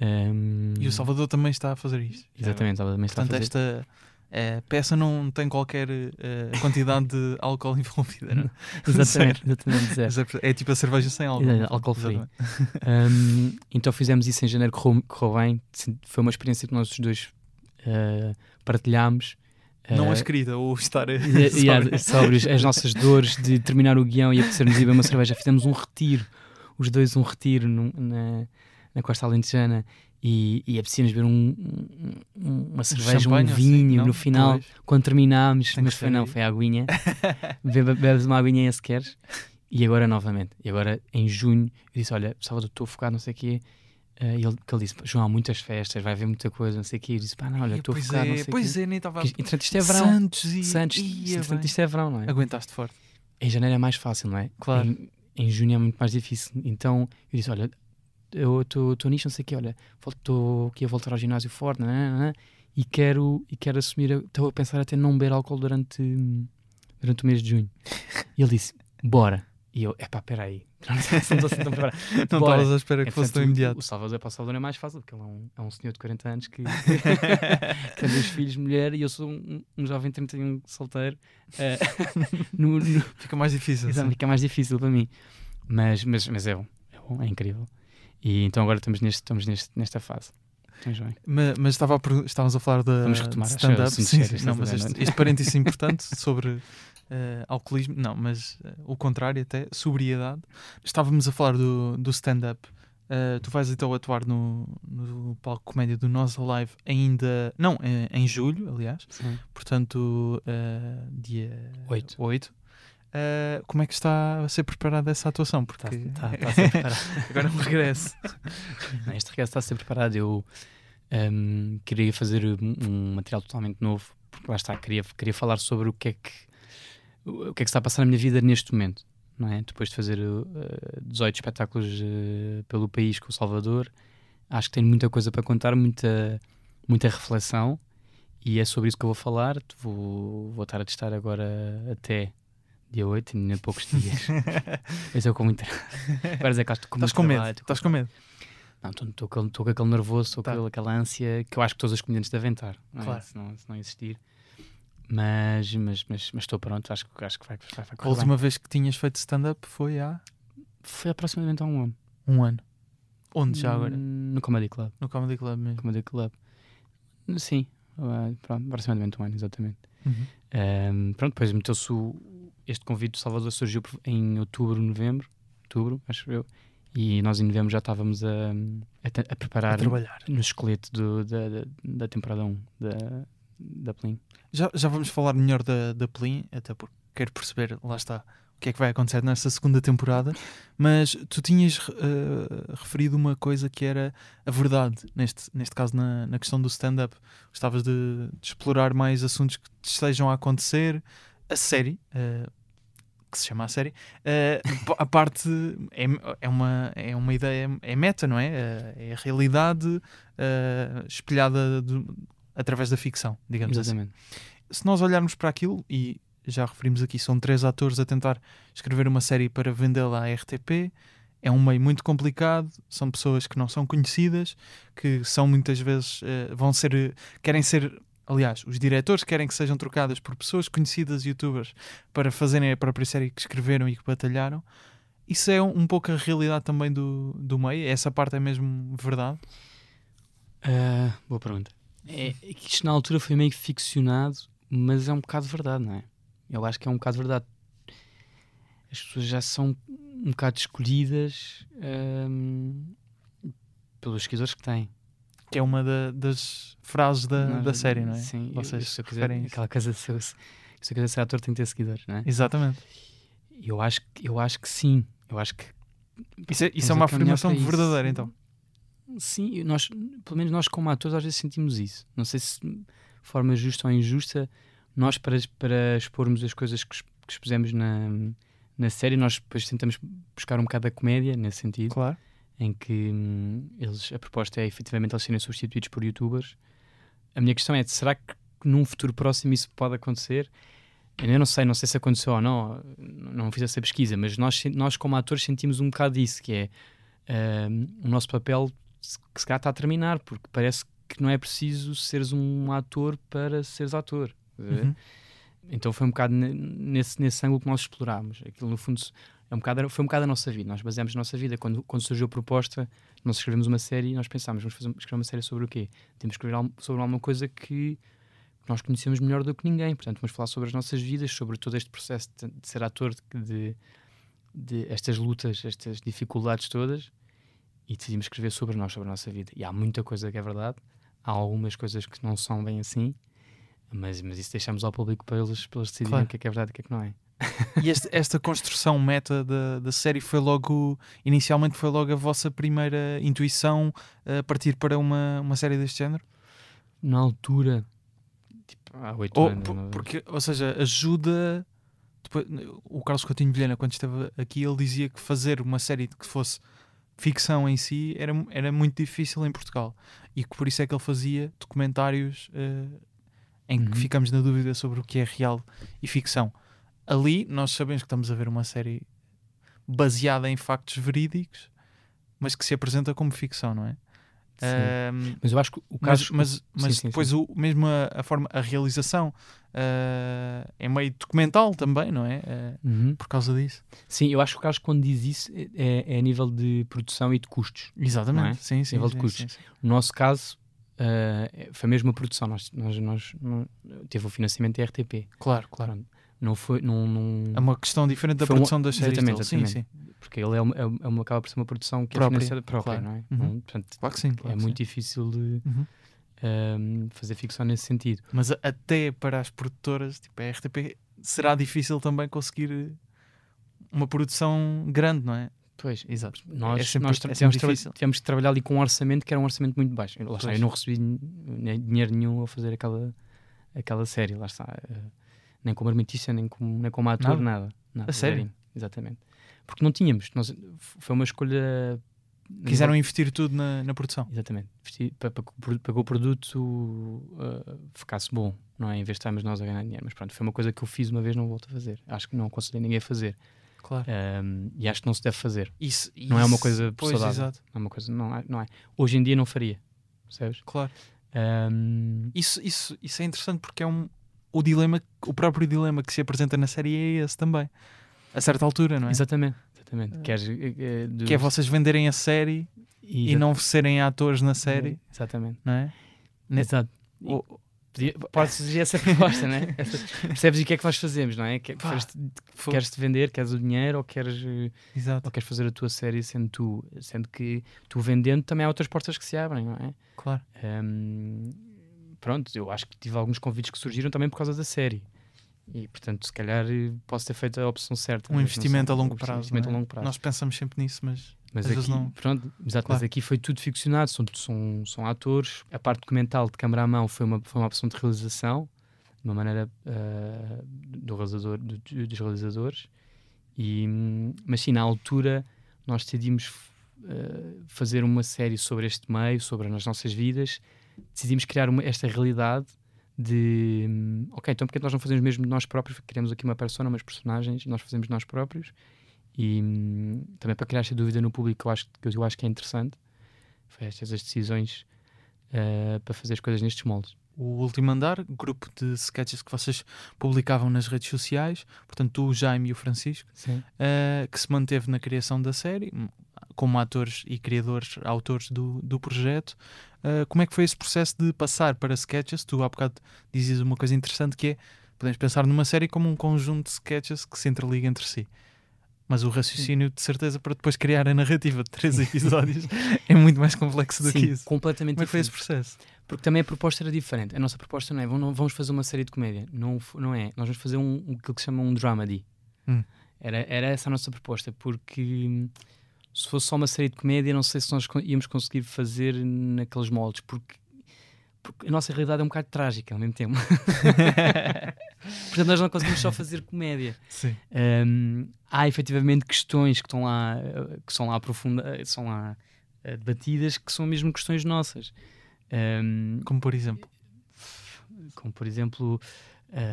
Ahm, E o Salvador também está a fazer isto. Exatamente, estava também está a Portanto, fazer. esta eh, peça não tem qualquer eh, quantidade de álcool envolvida. Não? Exatamente, exatamente. Mas é, é tipo a cerveja sem álcool. Álcool free. Exatamente. Um, então fizemos isso em janeiro, correu, correu bem. Foi uma experiência que nós os dois uh, partilhámos. Não a Uh, escrita, ou estar sóbrio. sobre os- as nossas dores de terminar o guião e apetecer-nos ir beber uma cerveja. Fizemos um retiro, os dois um retiro num- na, na Costa Alentejana e, e apetecia-nos beber um, um- uma cerveja, um assim, vinho não? no final, Pois. quando terminámos, Tem mas foi não, foi a aguinha. Bebe- Bebes uma aguinha esse queres. E agora novamente. E agora em junho eu disse: Olha, Salvador, estou focado, não sei o quê. E ele, que ele disse: João, há muitas festas, vai haver muita coisa, não sei o quê. Eu disse: Pá, não, olha, estou focado, não é, sei o pois quê. é, nem estava Entretanto, isto é verão. Santos e... Santos, Ia entretanto, isto é verão, não é? Aguentaste forte. Em janeiro é mais fácil, não é? Claro. Em, em junho é muito mais difícil. Então eu disse: Olha, eu estou nisto, não sei o quê, olha, estou aqui a voltar ao ginásio forte, nananana, e quero, e quero assumir, estou a pensar até não beber álcool durante, durante o mês de junho. E ele disse: Bora. E eu: Epá, peraí, não estou assim tão preparado. Não Bora. estavas à espera que É, fosse tão imediato. O Salvador para o Salvador é mais fácil, porque ele é um, é um senhor de 40 anos que, tem dois filhos, mulher, e eu sou um, um jovem de 31 solteiro. eh, no, no, Fica mais difícil. Exato, sim. fica mais difícil para mim. Mas, mas, mas é bom, é bom, é incrível. E então agora estamos, neste, estamos neste, nesta fase. Estamos bem. Ma- Mas, estava a estávamos a falar da stand-up. Sim, sim. Não, mas este, parênteses importante sobre eh, alcoolismo, não, mas eh, o contrário até, sobriedade. Estávamos a falar do, do stand-up. Eh, tu vais então atuar no, no palco comédia do Nós Alive ainda, não, eh, em julho, aliás, portanto, eh, dia Oito. 8. Eh, como é que está a ser preparada essa atuação? Porque Está, está, está a ser preparado. agora é um regresso. Não, este regresso está a ser preparado. Eu hum, queria fazer um, um material totalmente novo, porque lá está, queria, queria falar sobre o que é que o que é que está a passar na minha vida neste momento, não é? Depois de fazer uh, 18 espetáculos uh, pelo país com o Salvador, acho que tenho muita coisa para contar, muita, muita reflexão, e é sobre isso que eu vou falar. Vou, vou estar a testar agora até dia 8, ainda há poucos dias. Eu com muita. Agora é que estou com Estás muito com medo? estou Estás com medo? não, estou com, aquele nervoso, estou Tá. com aquela ânsia que eu acho que todos os comediantes devem estar, não é? Claro. se, não, se não existir. Mas, mas, mas, mas estou pronto, acho, que- acho que vai, vai, vai A correr bem. última vez que tinhas feito stand-up foi há Foi aproximadamente há um ano. um ano. Onde já agora? Hum, No Comedy Club. No Comedy Club mesmo. Comedy Club. Sim, ah, pronto, aproximadamente um ano, exatamente. Uhum. Ahm, pronto, depois meteu-se o- este convite do Salvador surgiu em outubro, novembro, outubro, acho eu, e nós em novembro já estávamos a, a, a preparar A trabalhar. no esqueleto do- da, da, da temporada 1 da, da Plin. Já, já vamos falar melhor da, da Plin, até porque quero perceber, lá está, o que é que vai acontecer nesta segunda temporada. Mas tu tinhas eh, referido uma coisa que era a verdade, neste, neste caso na, na questão do stand-up. Gostavas de, de explorar mais assuntos que te estejam a acontecer. A série, eh, que se chama a série, eh, a parte é, é, uma, é uma ideia, é meta, não é? Eh, É a realidade eh, espelhada do- através da ficção, digamos assim Exatamente. se nós olharmos para aquilo, e já referimos aqui, são três atores a tentar escrever uma série para vendê-la à RTP. É um meio muito complicado, são pessoas que não são conhecidas, que são muitas vezes, eh, vão ser, querem ser, aliás, os diretores querem que sejam trocadas por pessoas conhecidas, youtubers, para fazerem a própria série que escreveram e que batalharam. Isso é um, um pouco a realidade também do, do meio, essa parte é mesmo verdade. Ah, boa pergunta. É, é que isto na altura foi meio ficcionado, mas é um bocado verdade, não é? Eu acho que é um bocado verdade. As pessoas já são um bocado escolhidas ahm, pelos seguidores que têm. Que é uma da- das frases da, Nós- da série, não é? Sim, Vocês se eu quiser, referem aquela coisa, se eu, se eu quiser ser ator, tem que ter seguidores, não é? Exatamente. Eu acho, que- eu acho que sim. Eu acho que Isso é, isso é uma afirmação verdadeira, então. Sim, nós, pelo menos nós como atores às vezes sentimos isso. Não sei se de forma justa ou injusta, nós para, para expormos as coisas que, que expusemos na, na série, nós depois tentamos buscar um bocado a comédia nesse sentido, Claro. Em que hum, eles, a proposta é efetivamente eles serem substituídos por youtubers. A minha questão é, será que num futuro próximo isso pode acontecer? Eu não sei, não sei se aconteceu ou não, não fiz essa pesquisa, mas nós, nós como atores sentimos um bocado disso, que é hum, o nosso papel que se calhar está a terminar, porque parece que não é preciso seres um ator para seres ator. Uhum. Então foi um bocado ne- nesse, nesse ângulo que nós explorámos. Aquilo, no fundo, é um bocado, foi um bocado a nossa vida. Nós baseámos a nossa vida. Quando, quando surgiu a proposta, nós escrevemos uma série e nós pensámos, vamos fazer, escrever uma série sobre o quê? Temos que escrever sobre alguma coisa que nós conhecemos melhor do que ninguém. Portanto, vamos falar sobre as nossas vidas, sobre todo este processo de, de ser ator, de, de, de estas lutas, estas dificuldades todas. E decidimos escrever sobre nós, sobre a nossa vida. E há muita coisa que é verdade. Há algumas coisas que não são bem assim. Mas, mas isso deixamos ao público para eles, para eles decidirem Claro. o que é que é verdade e o que é que não é. E este- esta construção meta da, da série foi logo, inicialmente foi logo a vossa primeira intuição a partir para uma, uma série deste género? Na altura, tipo, há oito Ou, anos. por- porque, ou seja, ajuda. depois- o Carlos Coutinho Vilhena, quando esteve aqui, ele dizia que fazer uma série que fosse ficção em si era, era muito difícil em Portugal e que por isso é que ele fazia documentários eh, em que Uhum. ficamos na dúvida sobre o que é real e ficção. Ali nós sabemos que estamos a ver uma série baseada em factos verídicos, mas que se apresenta como ficção, não é? Sim. Ahm, mas eu acho que o mas, caso. mas, mas sim, depois O, mesmo a, a forma, a realização ah, é meio documental também, não é? Ah, Uhum. por causa disso. Sim, eu acho que o Carlos, quando diz isso, é, é a nível de produção e de custos. Exatamente. Não é? Sim, sim. Nível de sim, custos. sim, sim. No nosso caso, eh, foi mesmo a produção. Nós, nós, nós, não- teve o financiamento da RTP. Claro, claro. Pronto. Não foi. Não, não- É uma questão diferente da Foi um- produção das séries. exatamente, dele. Sim, sim. exatamente. Porque ele é uma, é uma- acaba por ser uma produção que Própria, é financiada própria, claro. não é? Uhum. Não- portanto, Claro que sim. é claro que muito sim. difícil de Uhum. ehm, fazer ficção nesse sentido. Mas até para as produtoras, tipo a RTP, será difícil também conseguir eh, uma produção grande, não é? Pois, Exato. Nós, é sempre, nós é tivemos, tra- tivemos que trabalhar ali com um orçamento que era um orçamento muito baixo. Lá está, eu não recebi dinheiro nenhum a fazer aquela, aquela série. Lá está. eh, nem como artista, nem como, nem como ator, Nada? nada. nada A sério? zerinho, Exatamente. Porque não tínhamos. Nós, foi uma escolha. Quiseram investir tudo na, na produção. Exatamente. Para, para, que o pro- para que o produto eh, ficasse bom, não é? Em vez de estarmos nós a ganhar dinheiro. Mas pronto, foi uma coisa que eu fiz uma vez, não volto a fazer. Acho que não aconselhei ninguém a fazer. Claro. Ehm, e acho que não se deve fazer. Isso, Não é uma isso- coisa Pois, saudável. exato. Não é uma coisa, não é, não é. Hoje em dia não faria, percebes? Claro. Ahm, Isso, isso, isso é interessante porque é um, o dilema, o próprio dilema que se apresenta na série é esse também. A certa altura, não é? Exatamente, exatamente. Queres, eh, eh, de- Que é vocês venderem a série e exa- não serem atores na série, Exatamente. não é? Exato. E O- Pode surgir essa proposta, né? Essa- percebes e o que é que nós fazemos, não é? Que, queres-te vender, queres o dinheiro ou queres, eh, Exato, ou queres fazer a tua série sendo tu? Sendo que tu vendendo também há outras portas que se abrem, não é? claro. Ahm, pronto, eu acho que tive alguns convites que surgiram também por causa da série. E portanto, se calhar eh, posso ter feito a opção certa. Um mas investimento a longo Um prazo. investimento é? a longo prazo. Nós pensamos sempre nisso, mas mas às vezes aqui, não. pronto, exato, mas Claro. aqui foi tudo ficcionado, são, são, são atores. A parte documental de câmara à mão foi uma, foi uma opção de realização, de uma maneira ah, do realizador, do- do- dos realizadores. E, mas sim, na altura nós decidimos ah, fazer uma série sobre este meio, sobre as nossas vidas. Decidimos criar uma- esta realidade de hum, ok, então porque que nós não fazemos mesmo nós próprios? Criamos aqui uma persona, umas personagens, nós fazemos nós próprios. E hum, também para criar esta dúvida no público, eu acho, que eu acho que é interessante. Foi estas as decisões uh, para fazer as coisas nestes moldes. O Último Andar, grupo de sketches que vocês publicavam nas redes sociais, portanto, tu, o Jaime e o Francisco, uh, que se manteve na criação da série, como atores e criadores, autores do, do projeto. Uh, como é que foi esse processo de passar para sketches? Tu há bocado dizias uma coisa interessante que é podemos pensar numa série como um conjunto de sketches que se interliga entre si. Mas o raciocínio, de certeza, para depois criar a narrativa de três episódios é muito mais complexo do Sim, que isso. completamente Como é que foi esse processo? Porque também a proposta era diferente. A nossa proposta não é vamos fazer uma série de comédia. Não, não é. Nós vamos fazer um, aquilo que se chama um dramedy. Hum. Era, era essa a nossa proposta, porque se fosse só uma série de comédia, não sei se nós íamos conseguir fazer naqueles moldes, porque, porque a nossa realidade é um bocado trágica ao mesmo tempo. Portanto, nós não conseguimos só fazer comédia. Um, há efetivamente questões que estão lá, que são lá aprofundadas, são lá uh, debatidas, que são mesmo questões nossas. Um, como por exemplo? Como por exemplo,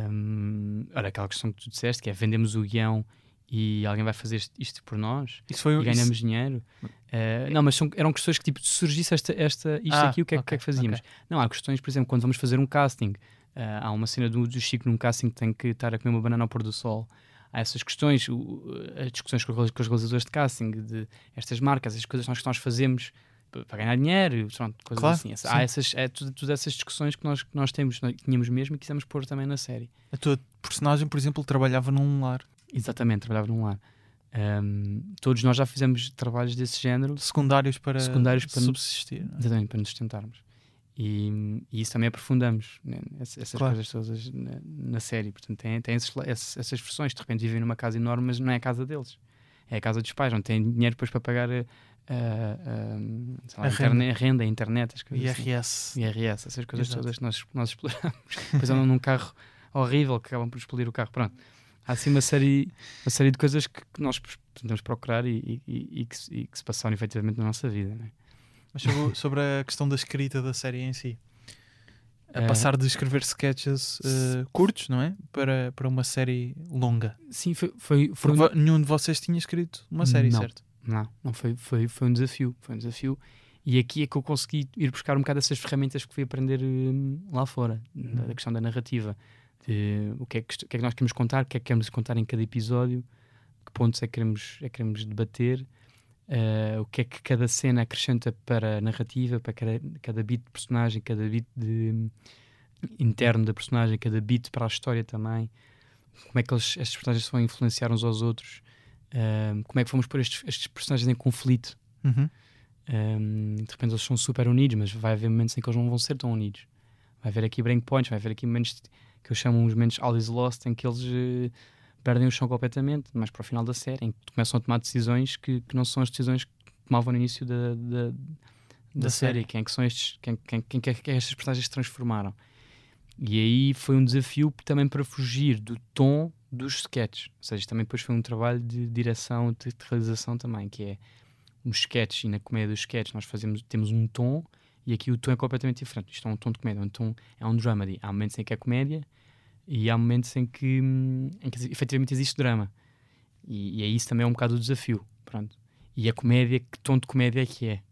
um, olha, aquela questão que tu disseste, que é vendemos o guião e alguém vai fazer isto por nós isso foi, e ganhamos isso... dinheiro. Uh, não, mas são, eram questões que tipo, surgisse esta, esta, isto ah, aqui, o que, é, okay, que é que fazíamos? Okay. Não, há questões, por exemplo, quando vamos fazer um casting, uh, há uma cena do, do Chico num casting que tem que estar a comer uma banana ao pôr do sol. Há essas questões, o, as discussões com, com os realizadores de casting, de estas marcas, as coisas que nós, que nós fazemos para ganhar dinheiro, pronto, coisas claro, assim. Há essas, é, tudo, todas essas discussões que nós, que nós temos, nós tínhamos mesmo e quisemos pôr também na série. A tua personagem, por exemplo, trabalhava num lar. Exatamente, trabalhava num lar. Um, todos nós já fizemos trabalhos desse género. Secundários para, secundários para subsistir. É? Exatamente, para nos sustentarmos. E, e, isso também aprofundamos, né, essas claro. coisas todas na, na, série. Portanto, tem, tem esses, essas versões. De repente vivem numa casa enorme, mas não é a casa deles. É a casa dos pais, não têm dinheiro depois para pagar a, a, a, a, internet, a renda, a internet, as coisas IRS. Assim. IRS, essas coisas Exato. todas que nós, nós exploramos. depois andam num carro horrível que acabam por explodir o carro. Pronto há assim uma série, uma série de coisas que, que nós tentamos procurar e, e, e, que, e, que, se passaram efetivamente na nossa vida. Né? Mas sobre, sobre, a questão da escrita da série em si, a é. passar de escrever sketches uh, curtos, não é? Para, para uma série longa. Sim, foi. foi, foi um... nenhum de vocês tinha escrito uma série, não, certo? Não, não foi, foi, foi um desafio. Foi um desafio. E aqui é que eu consegui ir buscar um bocado essas ferramentas que fui aprender um, lá fora, uhum. da questão da narrativa de o que, é que, o que, é que, nós queremos contar, o que é que queremos contar em cada episódio, que pontos é que queremos, é que queremos debater, uh, o que é que cada cena acrescenta para a narrativa, para cada, cada bit de personagem, cada bit de, interno da personagem, cada bit para a história também, como é que eles, estes personagens vão influenciar uns aos outros, uh, como é que vamos pôr estes, estes personagens em conflito. Uhum. Um, de repente eles são super unidos, mas vai haver momentos em que eles não vão ser tão unidos. Vai haver aqui breakpoints, vai haver aqui momentos de, que eu chamo uns momentos all is lost, em que eles uh, perdem o chão completamente, mas para o final da série, em que começam a tomar decisões que, que não são as decisões que tomavam no início da, da, da, da série. série. Quem é que são estes, quem, quem, quem, quem, quem estas personagens se transformaram? E aí foi um desafio também para fugir do tom dos sketches. Ou seja, também depois foi um trabalho de direção, de, de realização também, que é nos sketches e na comédia dos sketches nós fazemos, temos um tom e aqui o tom é completamente diferente. Isto é um tom de comédia, é um, tom, é um dramedy. Há momentos em que é comédia e há momentos em que, hum, em que efetivamente existe drama. E, e é isso também é um bocado o desafio. Pronto. E a comédia, que tom de comédia é que é?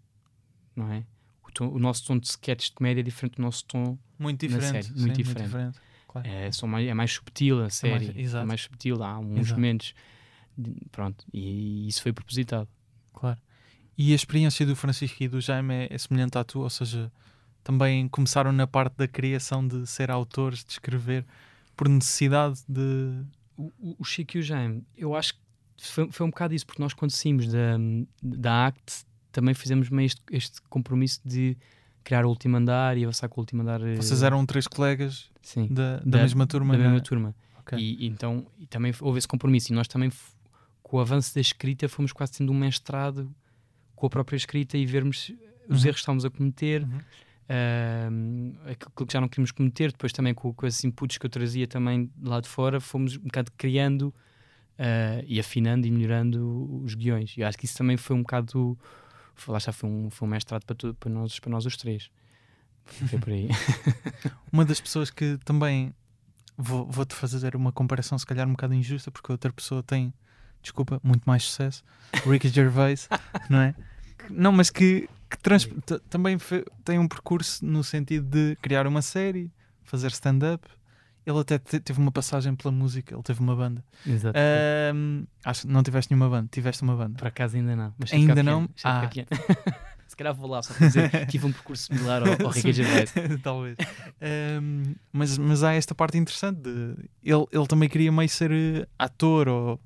Não é? O, tom, o nosso tom de sketch de comédia é diferente do nosso tom muito diferente, série. Sim, muito diferente. Muito diferente. Claro. É, são mais, é mais subtil a série. É mais, é mais subtil. Há uns exato. momentos. Pronto. E, e isso foi propositado. Claro. E a experiência do Francisco e do Jaime é, é semelhante à tua, ou seja, também começaram na parte da criação de ser autores, de escrever por necessidade de. O, o Chico e o Jaime, eu acho que foi, foi um bocado isso, porque nós, quando saímos da, da ACT, também fizemos meio este, este compromisso de criar o último andar e avançar com o último andar. Eh, Vocês eram três colegas sim, da, da, da, mesma turma? Da mesma turma. Okay. E, então e também houve esse compromisso. E nós também, com o avanço da escrita, fomos quase tendo um mestrado com a própria escrita e vermos os uhum. erros que estávamos a cometer. Uhum uh, aquilo que já não queríamos cometer, depois também com, com esses inputs que eu trazia também lá de fora, fomos um bocado criando uh, e afinando e melhorando os guiões. E acho que isso também foi um bocado, lá já foi um, foi um mestrado para, para, nós, para nós os três. Foi por aí. Uma das pessoas que também vou- vou-te fazer uma comparação, se calhar um bocado injusta, porque outra pessoa tem, desculpa, muito mais sucesso. Ricky Gervais, não é? Não, mas que, que trans- também tem um percurso no sentido de criar uma série, fazer stand-up. Ele até te- teve uma passagem pela música, ele teve uma banda. Exato. Acho que não tiveste nenhuma banda, tiveste uma banda. Por acaso ainda não. Mas Ainda não? Ah. Se calhar vou lá só para dizer que tive um percurso similar ao, ao Ricky Gervais. Talvez. Ahm, mas, mas há esta parte interessante de ele, ele também queria meio ser eh, ator ou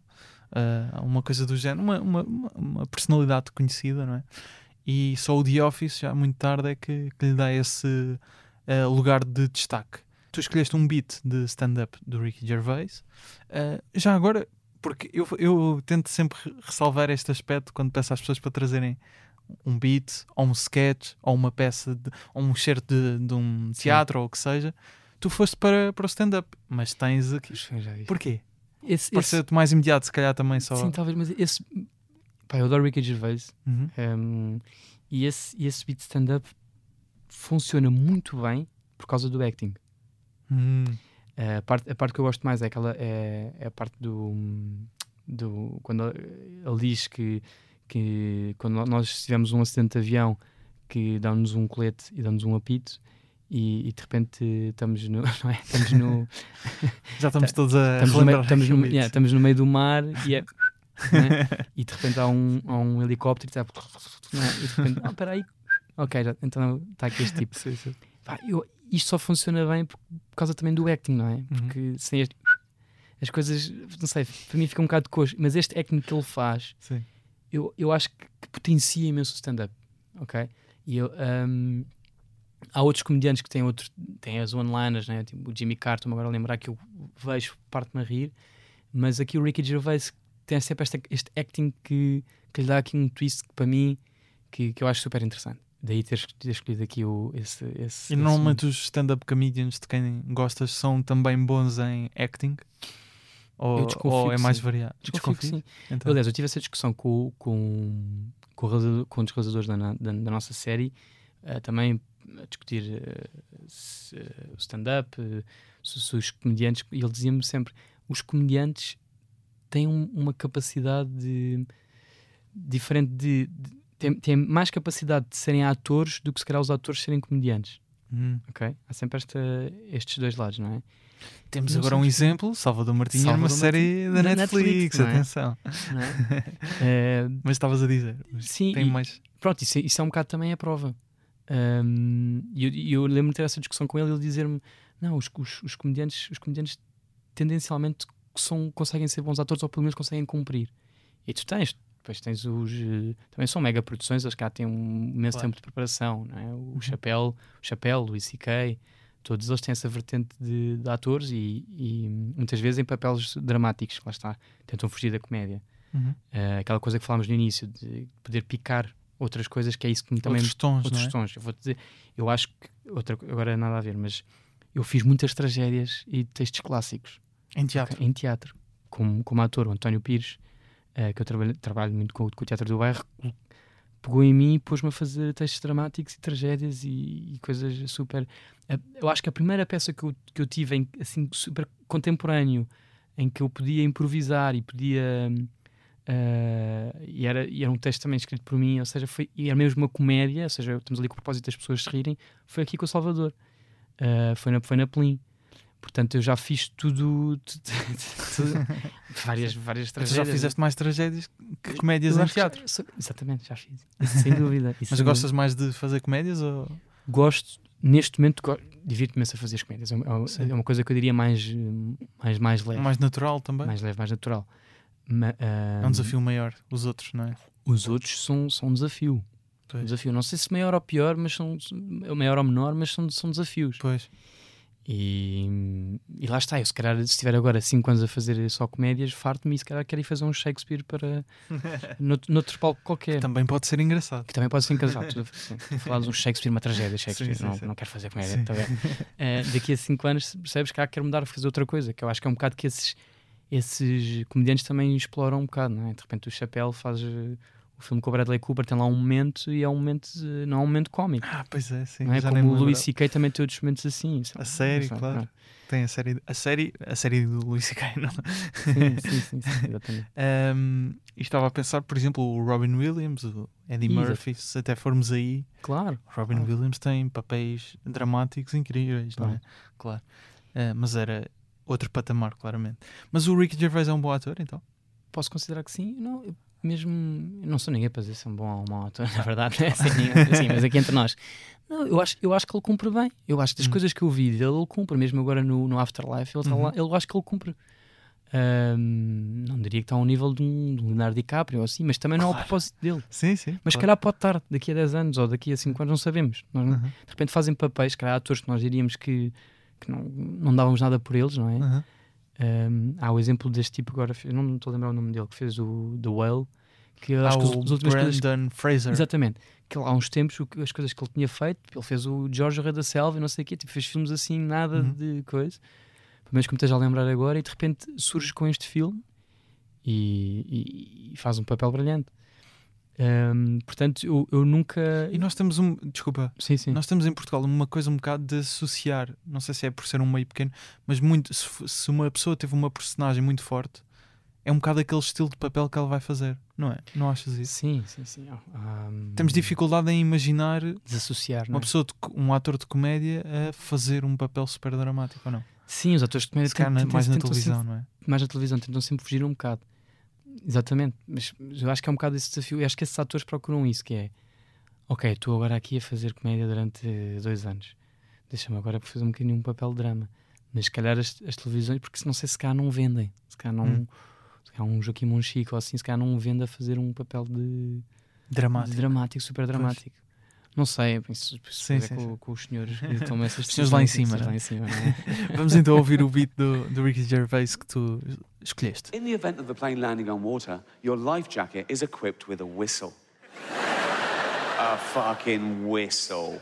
ah, uma coisa do género, uma, uma, uma- personalidade conhecida, não é? E só o The Office, já muito tarde, é que, que lhe dá esse ah, lugar de destaque. Tu escolheste um beat de stand-up do Ricky Gervais. Ah, já agora, porque eu, eu tento sempre re- ressalvar este aspecto quando peço às pessoas para trazerem um beat, ou um sketch, ou uma peça, de, ou um certo de, de um teatro, ou o que seja. Tu foste para, para o stand-up, mas tens aqui. Porquê? Esse, esse, Pareceu-te mais imediato, se calhar também só. sim, talvez, mas esse. Pá, eu adoro Ricky Gervais. Uhum. Um, e esse, esse beat stand-up funciona muito bem por causa do acting. Hum. Uh, a, parte, a parte que eu gosto mais é aquela é, é a parte do, do quando ele diz que, que quando nós tivemos um acidente de avião que dá-nos um colete e dá-nos um apito e, e de repente estamos no, é? estamos no, Já estamos todos a estamos, no meio, estamos, no, yeah, estamos no meio do mar e, é, né? e de repente há um, há um helicóptero e, tá, né? e de repente, oh, espera aí, ok, já, então está aqui este tipo. Sim, sim. Pá, eu- isto só funciona bem por, por causa também do acting, não é? Porque sem este, as coisas, não sei, para mim fica um bocado de coxo, mas este acting que ele faz, Sim. eu, eu acho que, que potencia imenso o stand-up, ok? E eu, hum, há outros comediantes que têm, outro, têm as one-liners, né? tipo o Jimmy Carter, agora lembrar que eu vejo, parte-me a rir, mas aqui o Ricky Gervais tem sempre esta, este acting que, que lhe dá aqui um twist que, para mim que, que eu acho super interessante. Daí ter, ter escolhido aqui o, esse, esse E normalmente os stand-up comedians de quem gostas são também bons em acting? Ou, desconfio ou é mais sim. variado? Desconfio que sim. Então, Aliás, eu tive essa discussão com, com, com, com um dos realizadores da, da- da nossa série, eh, também a discutir eh, se, eh, o stand-up, eh, se, se os comediantes, e ele dizia-me sempre: os comediantes têm um- uma capacidade de- diferente de. de têm, têm mais capacidade de serem atores do que se calhar os atores serem comediantes. hum. Ok? Há sempre esta, estes dois lados, não é? Temos Não agora um que- exemplo, Salvador Martinho é uma Salvador série da Netflix, Netflix, é? atenção. É? Eh, Mas estavas a dizer, sim, tem e- mais... Pronto, isso, é- isso é um bocado também a prova. Ahm, E eu, eu lembro-me de ter essa discussão com ele ele dizer-me: não, os, os, os comediantes, os comediantes tendencialmente são, conseguem ser bons atores ou pelo menos conseguem cumprir. E tu tens, depois tens os. eh, Também são mega produções, eles cá têm um imenso Claro. tempo de preparação, não é? O Uhum. Chapéu, o Chapéu, Luís C.K., todos eles têm essa vertente de, de atores e, e muitas vezes em papéis dramáticos, lá está, tentam fugir da comédia. Uhum. Eh, aquela coisa que falámos no início, de poder picar outras coisas, que é isso que me também Outros tons, outros não é? tons. Eu vou dizer, eu acho que outra, agora nada a ver, mas eu fiz muitas tragédias e textos clássicos Em teatro. em teatro, como, como ator, o António Pires, eh, que eu trabalho, trabalho muito com, o- com o Teatro do Bairro, pegou em mim e pôs-me a fazer textos dramáticos e tragédias e, e coisas super. eh, eu acho que a primeira peça que eu, que eu tive em, assim, super contemporâneo, em que eu podia improvisar e podia. hum, eh, e, era, e era um texto também escrito por mim, ou seja, foi, e era mesmo uma comédia, ou seja, estamos ali com o propósito das pessoas se rirem, foi aqui com o Salvador, Eh, foi, na, foi na Pelim. Portanto, eu já fiz tudo, tu- tu- tu- várias, várias Tu tragédias. já fizeste mais tragédias que comédias em teatro. exatamente, já fiz. Sem dúvida. Mas gostas mais de fazer comédias ou... Gosto, neste momento, divirto-me a fazer as comédias. É uma, Sim. é uma coisa que eu diria mais, mais, mais leve. mais natural também? mais leve, mais natural. Ma- É um desafio maior, os outros, não é? Os outros são, são um desafio. Um desafio. Não sei se maior ou pior, mas são maior ou menor, mas são, são desafios. Pois. E, e lá está, eu se calhar, se estiver agora 5 anos a fazer só comédias, farto-me e se calhar quero ir fazer um Shakespeare para noutro, noutro palco qualquer. Também pode ser engraçado. Que também pode ser engraçado. Falar de um Shakespeare, uma tragédia, Shakespeare, Sim, sim, não, sim. não quero fazer comédia. Tá? Eh, daqui a 5 anos, percebes que há quero mudar a fazer outra coisa, que eu acho que é um bocado que esses, esses comediantes também exploram um bocado, não é? De repente o Chapéu faz eh, O filme com o Bradley Cooper tem lá um momento e é um momento, não é um momento cómico. Ah, pois é, sim. não é? Como o Louis. C.K. também tem outros momentos assim. A série, claro. não. Tem a série, a série, a série do Luís C.K. não. Sim, sim, sim, sim, exatamente. Um, e estava a pensar, por exemplo, o Robin Williams, o Eddie Exato. Murphy, se até formos aí, Claro. Robin Claro. Williams tem papéis dramáticos incríveis, não é? Claro. Uh, mas era outro patamar, claramente. Mas o Ricky Gervais é um bom ator, então? Posso considerar que sim? Não, eu mesmo. Eu não sou ninguém para dizer se é um bom ou um mau ator, na verdade, não é assim, ninguém- sim, mas aqui entre nós. Não, eu acho, eu acho que ele cumpre bem. Eu acho que das Uhum. coisas que eu vi dele, ele cumpre. Mesmo agora no, no Afterlife, ele, está Uhum. lá, eu acho que ele cumpre. Ahm, não diria que está ao nível de um, de um Leonardo DiCaprio ou assim, mas também não é o Claro. propósito dele. Sim, sim. Mas claro. calhar pode estar daqui a 10 anos ou daqui a 5 anos, não sabemos. Nós não- Uhum, De repente fazem papéis, calhar atores que nós diríamos que, que não, não dávamos nada por eles, não é? uhum. Um, há o exemplo deste tipo agora, não me estou a lembrar o nome dele, que fez o The Whale, que acho que o as últimas coisas. Brandon Fraser. Exatamente, que há uns tempos o as coisas que ele tinha feito, ele fez o Jorge o Rei da Selva e não sei o quê, tipo, fez filmes assim, nada Uhum. de coisa, pelo menos que me esteja a lembrar agora, e de repente surge com este filme e, e- e faz um papel brilhante. Um, portanto, eu, eu nunca. E nós temos um. Desculpa. Sim, sim. Nós temos em Portugal uma coisa um bocado de associar, não sei se é por ser um meio pequeno, mas muito, se, se uma pessoa teve uma personagem muito forte, é um bocado aquele estilo de papel que ela vai fazer, não é? Não achas isso? Sim, sim, sim. Um, Temos dificuldade em imaginar desassociar, não uma é? pessoa, de um ator de comédia a fazer um papel super dramático ou não? Sim, os atores de comédia Se calhar mais na televisão, sempre- não é? mais na televisão, tentam sempre fugir um bocado. Exatamente, mas eu acho que é um bocado esse desafio. Eu acho que esses atores procuram isso, que é ok, estou agora aqui a fazer comédia durante dois anos. Deixa-me agora fazer um bocadinho um papel de drama. Mas se calhar as, as televisões, porque se não sei se cá não vendem. Se calhar não. Hum. Se calhar um Joaquim Monchique ou assim, se calhar não vende a fazer um papel de, de Dramático. dramático, super dramático. Não sei, isso, isso Sim, é sim, com, sim. com os senhores que tomam essas Os senhores lá em decisões, cima, é? lá em cima, é? Vamos então ouvir o beat do, do Ricky Gervais que tu escolheste. In the event of the plane landing on water, your life jacket is equipped with a whistle. a fucking whistle.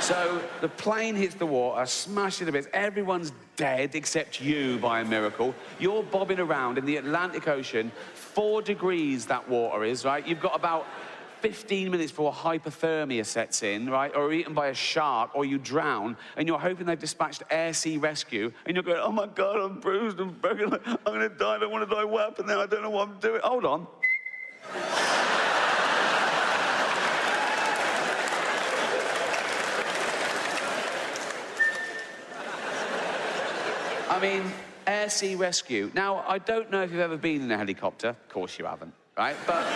So the plane hits the water, smashes to bits. Everyone's dead except you by a miracle. You're bobbing around in the Atlantic Ocean, four degrees that water is, right? You've got about 15 minutes before hypothermia sets in, right? Or eaten by a shark, or you drown, and you're hoping they've dispatched air sea rescue, and you're going, oh my God, I'm bruised and broken. I'm going to die. I don't want to die but now I don't know what I'm doing. Hold on. I mean, air sea rescue. Now, I don't know if you've ever been in a helicopter. Of course you haven't, right? But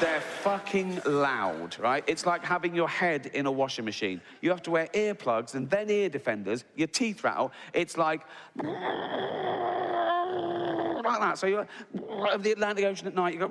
they're fucking loud, right? It's like having your head in a washing machine. You have to wear earplugs and then ear defenders. Your teeth rattle. It's like like that. So you're over the Atlantic Ocean at night. You go.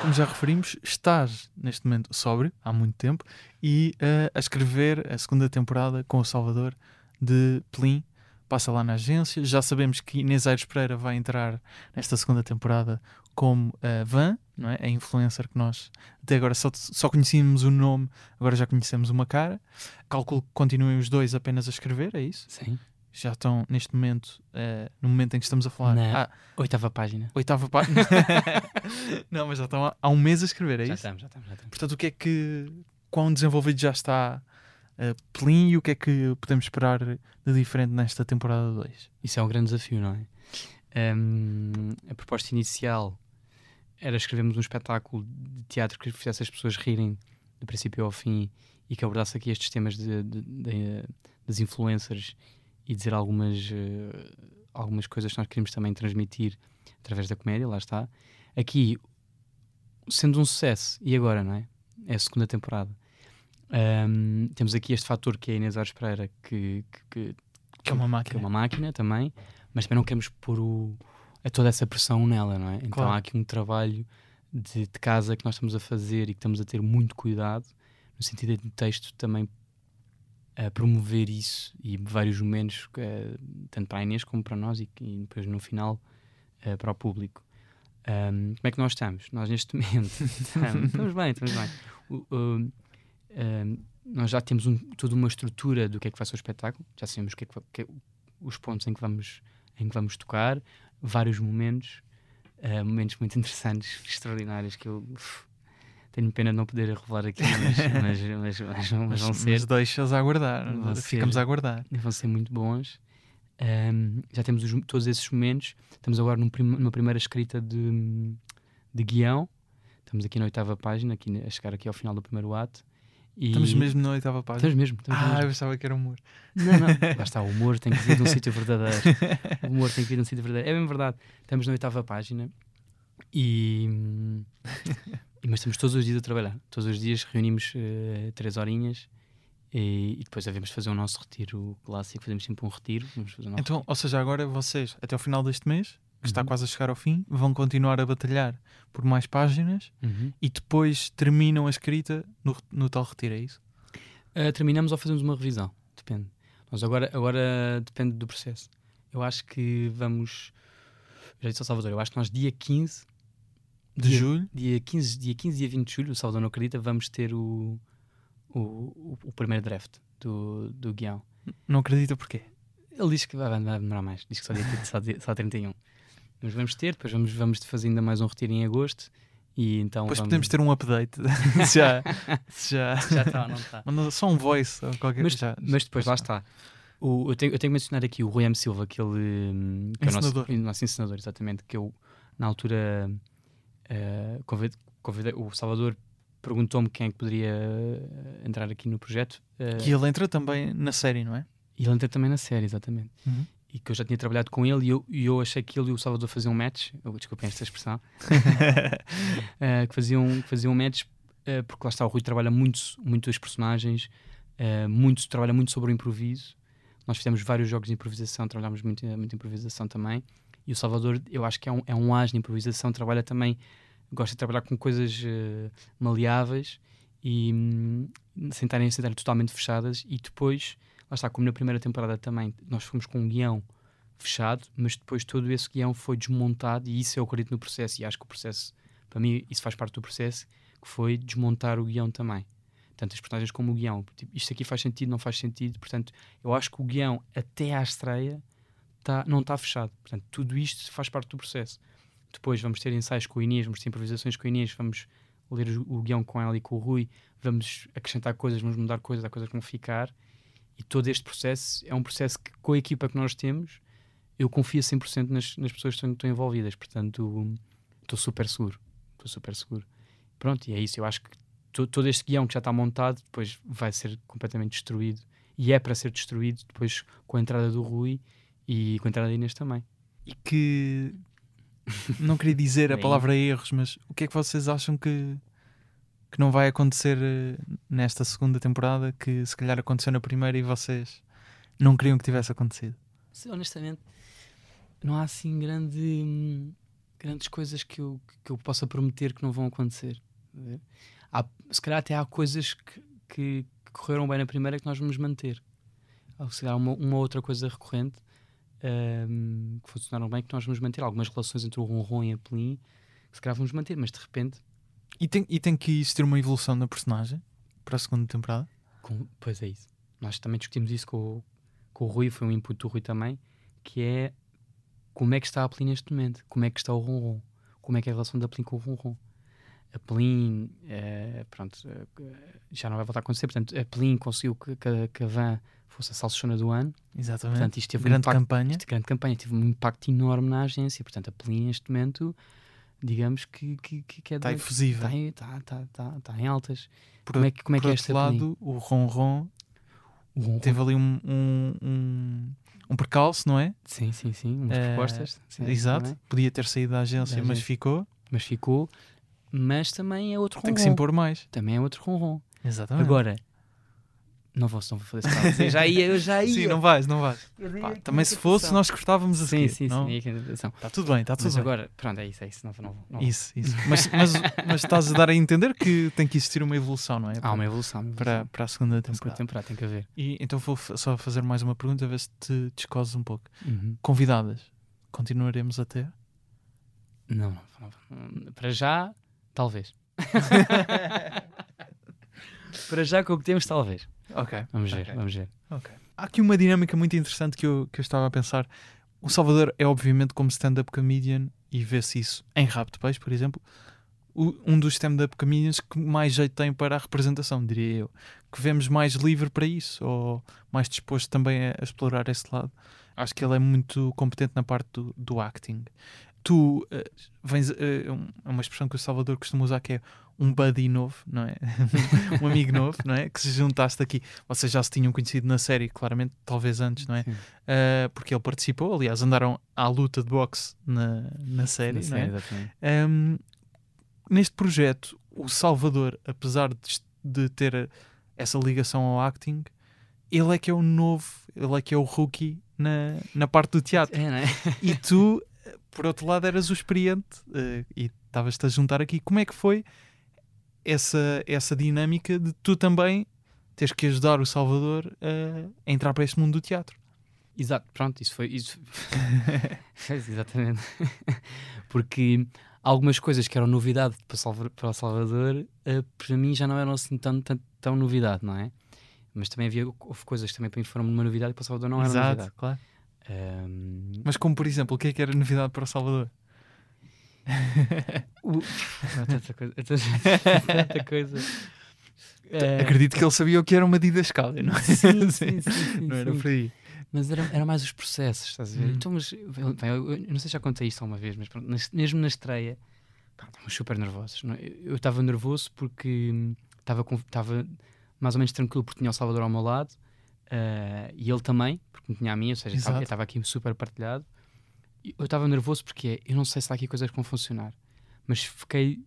Como já referimos, estás neste momento sóbrio, há muito tempo, e eh, a escrever a segunda temporada com o Salvador de Plim. Passa lá na agência. Já sabemos que Inês Aires Pereira vai entrar nesta segunda temporada como a Van, não é? a influencer que nós até agora só, só conhecíamos o nome, agora já conhecemos uma cara. Calculo que continuem os dois apenas a escrever, é isso? Sim. Já estão neste momento, eh, no momento em que estamos a falar. Não. Ah, Oitava página. oitava página. não, mas já estão há, há um mês a escrever, é já isso? estamos, já estamos, já estamos. Portanto, o que é que. Quão desenvolvido já está uh, Plin e o que é que podemos esperar de diferente nesta temporada 2? Isso é um grande desafio, não é? Hum, a proposta inicial era escrevermos um espetáculo de teatro que fizesse as pessoas rirem do princípio ao fim e que abordasse aqui estes temas de- de- de- das influencers e dizer algumas, eh, algumas coisas que nós queríamos também transmitir através da comédia, lá está. Aqui, sendo um sucesso, e agora, não é? É a segunda temporada. Hum, temos aqui este fator que é a Inês Aires Pereira, que, que- que Que é uma que é máquina. uma máquina também, mas também não queremos pôr o, a toda essa pressão nela, não é? Então Claro. há aqui um trabalho de, de casa que nós estamos a fazer e que estamos a ter muito cuidado, no sentido de texto também a promover isso e vários momentos, eh, tanto para a Inês como para nós e, e depois no final eh, para o público. Ahm, como é que nós estamos? Nós neste momento estamos, estamos bem, estamos bem. O- o- Nós já temos um- toda uma estrutura do que é que vai ser o espetáculo, já sabemos que é que que é- os pontos em que vamos, em que vamos tocar, vários momentos, ah, momentos muito interessantes, extraordinários, que eu uf, tenho pena de não poder revelar aqui, mas, mas, mas, mas vão- mas vão ser Mas deixas a aguardar. Ficamos ser. a aguardar. vão ser muito bons. Ahm, já temos os- todos esses momentos. Estamos agora num prim- numa primeira escrita de, de guião. Estamos aqui na oitava página, aqui, a chegar aqui ao final do primeiro ato. E Estamos mesmo na oitava página. Estamos mesmo. Estamos Ah, eu mesmo. pensava que era humor. Não, não. Lá está, o humor tem que vir de um sítio verdadeiro. O humor tem que vir de um sítio verdadeiro. É bem verdade. Estamos na oitava página e. mas estamos todos os dias a trabalhar. Todos os dias reunimos eh, três horinhas e, e depois havemos de fazer o nosso retiro clássico. Fazemos sempre um retiro. Fazer o nosso Então, ou seja, agora vocês, até ao final deste mês, que está Uhum. quase a chegar ao fim, vão continuar a batalhar por mais páginas Uhum. e depois terminam a escrita no, no tal retiro, é isso? Uh, terminamos ou fazemos uma revisão, depende. Nós agora, agora depende do processo. Eu acho que vamos. Já disse ao Salvador, eu acho que nós dia 15, De Dia- julho? dia 15, dia 15 e dia 20 de julho, o Salvador não acredita, vamos ter o, o, o, primeiro draft do, do guião. Não acredita porquê? Ele diz que vai, vai demorar mais, diz que só, dia, só, dia, só 31. Mas vamos ter, depois vamos, vamos fazer ainda mais um retiro em agosto e então. Depois vamos... podemos ter um update. se já, já, Já está, não está. Manda só um voice ou qualquer Mas, já, mas depois, já lá está. O- eu, tenho, eu tenho que mencionar aqui o Rui M. Silva, que ele hum, que é o nosso, nosso ensinador, exatamente, que eu, na altura, eh, convid- convidei, o Salvador perguntou-me quem é que poderia eh, entrar aqui no projeto. eh, Que ele entra também na série, não é? e ele entra também na série, exatamente. Uhum. E que eu já tinha trabalhado com ele e eu, e eu achei que ele e o Salvador faziam um match. Desculpem esta expressão. eh, que faziam, que faziam um match eh, porque lá está, o Rui trabalha muito, muito as personagens, eh, muito, trabalha muito sobre o improviso. Nós fizemos vários jogos de improvisação, trabalhámos muito, muito improvisação também. E o Salvador, eu acho que é um, é um as de improvisação, trabalha também, gosta de trabalhar com coisas maleáveis e hum, sem estarem totalmente fechadas. E depois, lá está, como na primeira temporada também, nós fomos com um guião fechado, mas depois todo esse guião foi desmontado e isso eu acredito no processo. E acho que o processo, para mim, isso faz parte do processo, que foi desmontar o guião também. Tanto as personagens como o guião. Tipo, isto aqui faz sentido, não faz sentido. Portanto, eu acho que o guião, até à estreia, tá, não está fechado. Portanto, tudo isto faz parte do processo. Depois vamos ter ensaios com o Inês, vamos ter improvisações com o Inês, vamos ler o, o guião com ela e com o Rui, vamos acrescentar coisas, vamos mudar coisas, há coisas que vão ficar. E todo este processo é um processo que, com a equipa que nós temos, eu confio 100% nas, nas pessoas que estão, estão envolvidas. Portanto, estou super seguro. Estou super seguro. Pronto, e é isso. Eu acho que to- todo este guião que já está montado depois vai ser completamente destruído. E é para ser destruído depois com a entrada do Rui e com a entrada da Inês também. E que não queria dizer a palavra erros, mas o que é que vocês acham que, que não vai acontecer eh, nesta segunda temporada que se calhar aconteceu na primeira e vocês não queriam que tivesse acontecido? Honestamente, não há assim grande, grandes coisas que eu, que eu possa prometer que não vão acontecer. Há, se calhar até há coisas que, que, que correram bem na primeira que nós vamos manter. Ou se calhar uma, uma outra coisa recorrente hum, que funcionaram bem que nós vamos manter. Algumas relações entre o Ronron e a Pelin que se calhar vamos manter, mas de repente, E tem, e tem que existir uma evolução na personagem para a segunda temporada? com, pois é isso. Nós também discutimos isso com, o- com o Rui, foi um input do Rui também, que é como é que está a Pelin neste momento, como é que está o Ronron, como é que é a relação da Pelin com o Ronron. A Pelin, eh, pronto, eh, já não vai voltar a acontecer, portanto, a Pelin conseguiu que, que, a- que a Van fosse a salsichona do ano, Exatamente. portanto, isto teve um Grande impacto, campanha. isto, grande campanha, teve um impacto enorme na agência, portanto, a Pelin neste momento, digamos que, que, que, é Está efusiva. está está, está, está, está em altas. Por, como é que, como é, que é Pelin? lado, o O Ronron teve ali um, um, um, um percalço, não é? Sim, sim, sim. Umas Eh, propostas. sim, Exato. também. Podia ter saído da agência, Da mas agência. ficou. Mas ficou. Mas também é outro Tem que se impor mais. Também é outro ronron. Exatamente. Agora, não vou, não vou fazer esse Eu já ia, eu já ia. Sim, não vais, não vais. Pá, também se fosse, nós cortávamos a Sim, sim, não? sim. Está tudo bem, está tudo Mas bem. agora, pronto, é isso, é isso. Não, não, não. Isso, isso. Mas, mas, mas estás a dar a entender que tem que existir uma evolução, não é? Há uma evolução. uma para, evolução. para a segunda Tem que temporada. temporada, tem que haver. E então vou só fazer mais uma pergunta, a ver se te descoses um pouco. Uhum. Convidadas, continuaremos a ter? Não, não, não, não. Para já, talvez. Para já com o que temos, talvez. Ok. Vamos ver, Ok. vamos ver. Ok. Há aqui uma dinâmica muito interessante que eu, que eu estava a pensar. O Salvador é, obviamente, como stand-up comedian, e vê-se isso em Rabo de Peixe, por exemplo, o- um dos stand-up comedians que mais jeito tem para a representação, diria eu. Que vemos mais livre para isso, ou mais disposto também a, a explorar esse lado. Acho que ele é muito competente na parte do, do acting. Tu eh, vens. um- é uma expressão que o Salvador costuma usar que é um buddy novo, não é? um amigo novo, não é? Que se juntaste aqui. Vocês já se tinham conhecido na série, claramente, talvez antes, não é? Uh, porque ele participou, aliás, andaram à luta de boxe na, na série. Sim, não é? exatamente. Um, neste projeto, o Salvador, apesar de, de ter essa ligação ao acting, ele é que é o novo, ele é que é o rookie na, na parte do teatro. É, não é? E tu, por outro lado, eras o experiente uh, e estavas-te a juntar aqui. Como é que foi essa, essa dinâmica de tu também teres que ajudar o Salvador uh, a entrar para este mundo do teatro? Exato, pronto, isso foi. Isso... Exatamente. Porque algumas coisas que eram novidade para, o Salvador, eh, para mim já não eram assim tão, tão, tão novidade, não é? Mas também havia houve coisas que também para mim foram uma novidade e para o Salvador não era novidade. claro. Ahm, Mas como, por exemplo, o que é que era novidade para o Salvador? O- tanta coisa. tanta- coisa. Eh, Acredito que ele sabia o que era uma didascália, não é? Sim, sim, sim, não era por aí. Mas era, era mais os processos, estás a ver? Hum. Então, mas, bem, eu, eu não sei se já contei isto alguma vez, mas pronto, nas- mesmo na estreia, estávamos super nervosos. não é? Eu estava nervoso porque hum, estava mais ou menos tranquilo porque tinha o Salvador ao meu lado eh, e ele também, porque me tinha a mim, ou seja, eu estava aqui super partilhado. E eu estava nervoso porque é, eu não sei se há aqui coisas que vão funcionar, mas fiquei.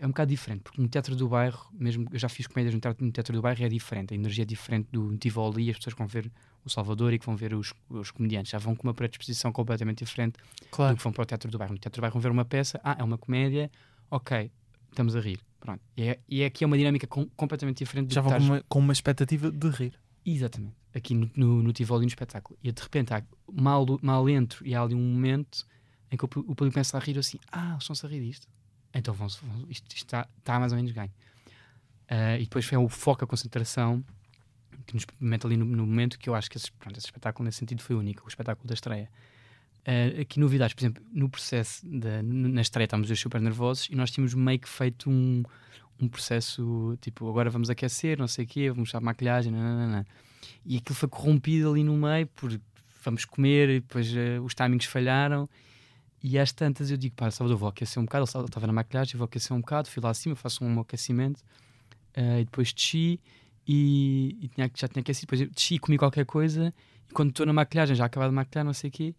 É um bocado diferente, porque no teatro do bairro, mesmo eu já fiz comédias no teatro, no teatro do bairro, é diferente, a energia é diferente do Tivoli, as pessoas que vão ver o Salvador e que vão ver os, os comediantes, já vão com uma predisposição completamente diferente do Claro. que vão para o teatro do bairro. No teatro do bairro vão ver uma peça, ah, é uma comédia, ok, estamos a rir. Pronto. E, é, e é aqui é uma dinâmica com- completamente diferente do Já que vão com uma, com uma expectativa de rir. Exatamente. Aqui no, no, no Tivoli, no espetáculo. E de repente há mal, mal entro e há ali um momento em que o, o público começa a rir assim: Ah, estão-se a rir disto? Então vão, vão, isto está, está mais ou menos ganho. Ah, e depois foi o foco, a concentração que nos mete ali no, no momento que eu acho que esse, pronto, esse espetáculo nesse sentido foi único, o espetáculo da estreia. Ah, aqui novidades, por exemplo, no processo, da, na estreia estávamos super nervosos e nós tínhamos meio que feito um, um processo tipo, agora vamos aquecer, não sei o quê, vamos usar maquilhagem, e aquilo foi corrompido ali no meio por vamos comer e depois eh, os timings falharam. E às tantas eu digo, pá, Salvador, vou aquecer um bocado. Ele estava na maquilhagem, vou aquecer um bocado. Fui lá acima, faço um aquecimento. eh, e depois desci e, e tinha, já tinha aquecido. Depois desci e comi qualquer coisa. E quando estou na maquilhagem, já acabado de maquilhar, não sei o quê,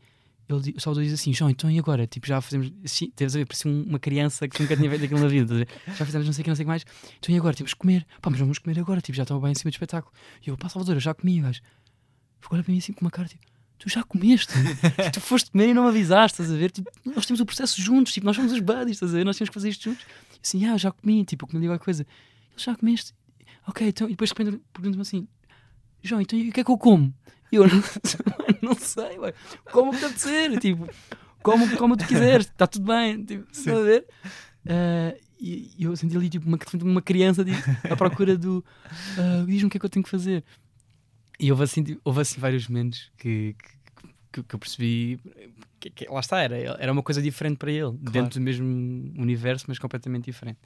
ele, o Salvador diz assim: João, então e agora? Tipo, já fazemos. Assim, tens a ver, parecia um- uma criança que nunca tinha feito aquilo na vida. Já fizemos não sei o que, não sei o que mais. Então e agora? Temos que comer. Pá, mas vamos comer agora. Tipo, já estava bem em cima do espetáculo. E eu, pá, Salvador, eu já comi, gajo. Ficou olha para mim assim com uma cara, tipo, tu já comeste? tu foste comer e não me avisaste, estás a ver? Tipo, nós temos o processo juntos, tipo, nós somos os buddies, estás a ver? Nós temos que fazer isto juntos. Assim, ah, já comi, tipo, comi alguma coisa. Ele já comeste? Ok, então, e depois de repente pergunta-me assim, João, então e o que é que eu como? E eu, não, não sei, ué. como pode ser, tipo, como, como tu quiseres, está tudo bem, tipo, estás a ver? Ah, e e eu senti ali, tipo, uma, uma criança tipo, à procura do, ah, diz-me o que é que eu tenho que fazer. E houve assim, tipo, houve assim vários momentos que, que, que- que eu percebi que, que- lá está, era, era uma coisa diferente para ele, dentro do mesmo universo, mas completamente diferente.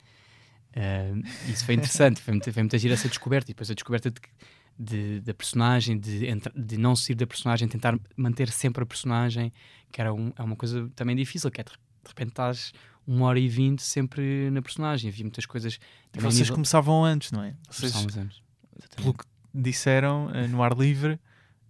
Ah, isso foi interessante, foi muito, foi muito agir essa descoberta e depois a descoberta de, de- da personagem, de, de não sair da personagem, tentar manter sempre a personagem, que era um- é uma coisa também difícil, que é de, de repente estás uma hora e vinte sempre na personagem, havia muitas coisas. a Vocês nível- começavam antes, não é? Vocês, Começámos anos. Exatamente. pelo que disseram eh, no ar livre,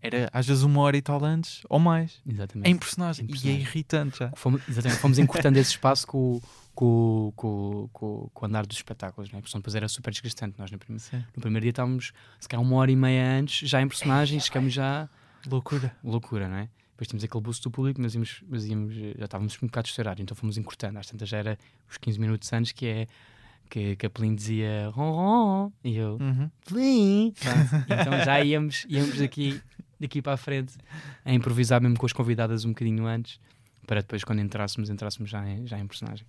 era às vezes uma hora e tal antes, ou mais. Exatamente. Em personagem. Em E é personagem. irritante já. Fomos, exatamente, fomos encurtando esse espaço com, o- com, com, com, com o andar dos espetáculos, não é? porque senão depois era super desgastante. Nós no, prim- Sim. no primeiro dia estávamos, se calhar, uma hora e meia antes, já em personagem, chegamos já. Loucura. Loucura, não é? Depois tínhamos aquele boost do público, mas, íamos, mas íamos, já estávamos um bocado estourados, então fomos encurtando. Às tantas já era os 15 minutos antes, que é que, que a Pelim dizia ron, ron, e eu Uhum. Pronto. Então já íamos, íamos daqui, daqui para a frente a improvisar mesmo com as convidadas um bocadinho antes, para depois, quando entrássemos, entrássemos já em, já em personagem.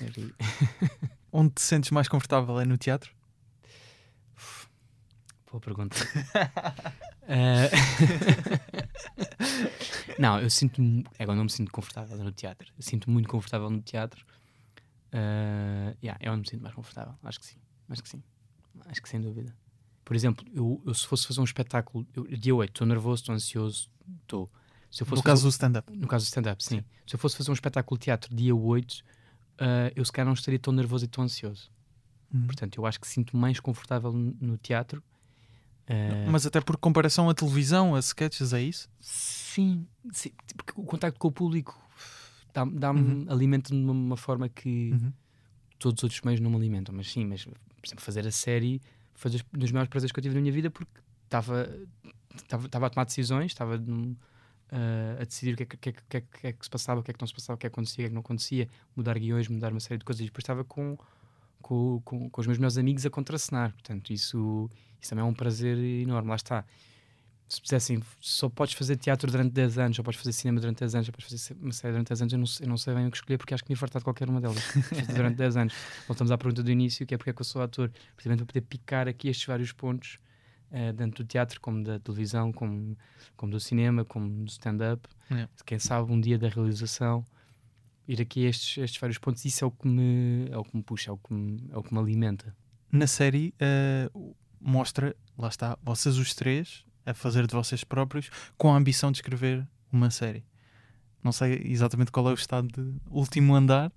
Onde te sentes mais confortável é no teatro? Boa pergunta. Eh, não, eu sinto-me. Agora não me sinto confortável no teatro. Eu sinto-me muito confortável no teatro. Uh, yeah, é onde me sinto mais confortável. Acho que sim. Acho que sim. Acho que sem dúvida. Por exemplo, eu, eu se fosse fazer um espetáculo, eu, dia 8, estou nervoso, estou ansioso, estou. Se eu fosse no caso fazer- do stand-up. no caso do stand-up, sim. Se eu fosse fazer um espetáculo de teatro dia 8, uh, eu se calhar não estaria tão nervoso e tão ansioso. Hum. Portanto, eu acho que sinto mais confortável no, no teatro. Uh, Mas até por comparação à televisão, a sketches, é isso? Sim, sim, porque o contacto com o público dá- dá-me, Uhum. alimenta-me de uma, uma forma que Uhum. todos os outros meios não me alimentam. Mas sim, mas, por exemplo, fazer a série foi dos, dos maiores prazeres que eu tive na minha vida porque estava estava a tomar decisões, estava hum, uh, a decidir o que é que, que, é que- que é é que se passava, o que é que não se passava, o que é que acontecia, o que é que não acontecia, mudar guiões, mudar uma série de coisas. E depois estava com, com, com, com os meus melhores amigos a contracenar. Portanto, isso, isso também é um prazer enorme. Lá está. Se dissessem, só podes fazer teatro durante 10 anos, só podes fazer cinema durante 10 anos, só podes fazer uma série durante 10 anos, eu não, sei- eu não sei bem o que escolher porque acho que me ia fartar de qualquer uma delas. Durante 10 anos. Voltamos à pergunta do início, que é porque é que eu sou ator. Precisamente para poder picar aqui estes vários pontos, eh, tanto do teatro como da televisão, como, como do cinema, como do stand-up. É. Quem sabe um dia da realização, ir aqui a estes, estes vários pontos, isso é o que me, é o que me puxa, é o que me, é o que me alimenta. Na série, eh, mostra, lá está, vocês os três a fazer de vocês próprios com a ambição de escrever uma série. Não sei exatamente qual é o estado de último andar,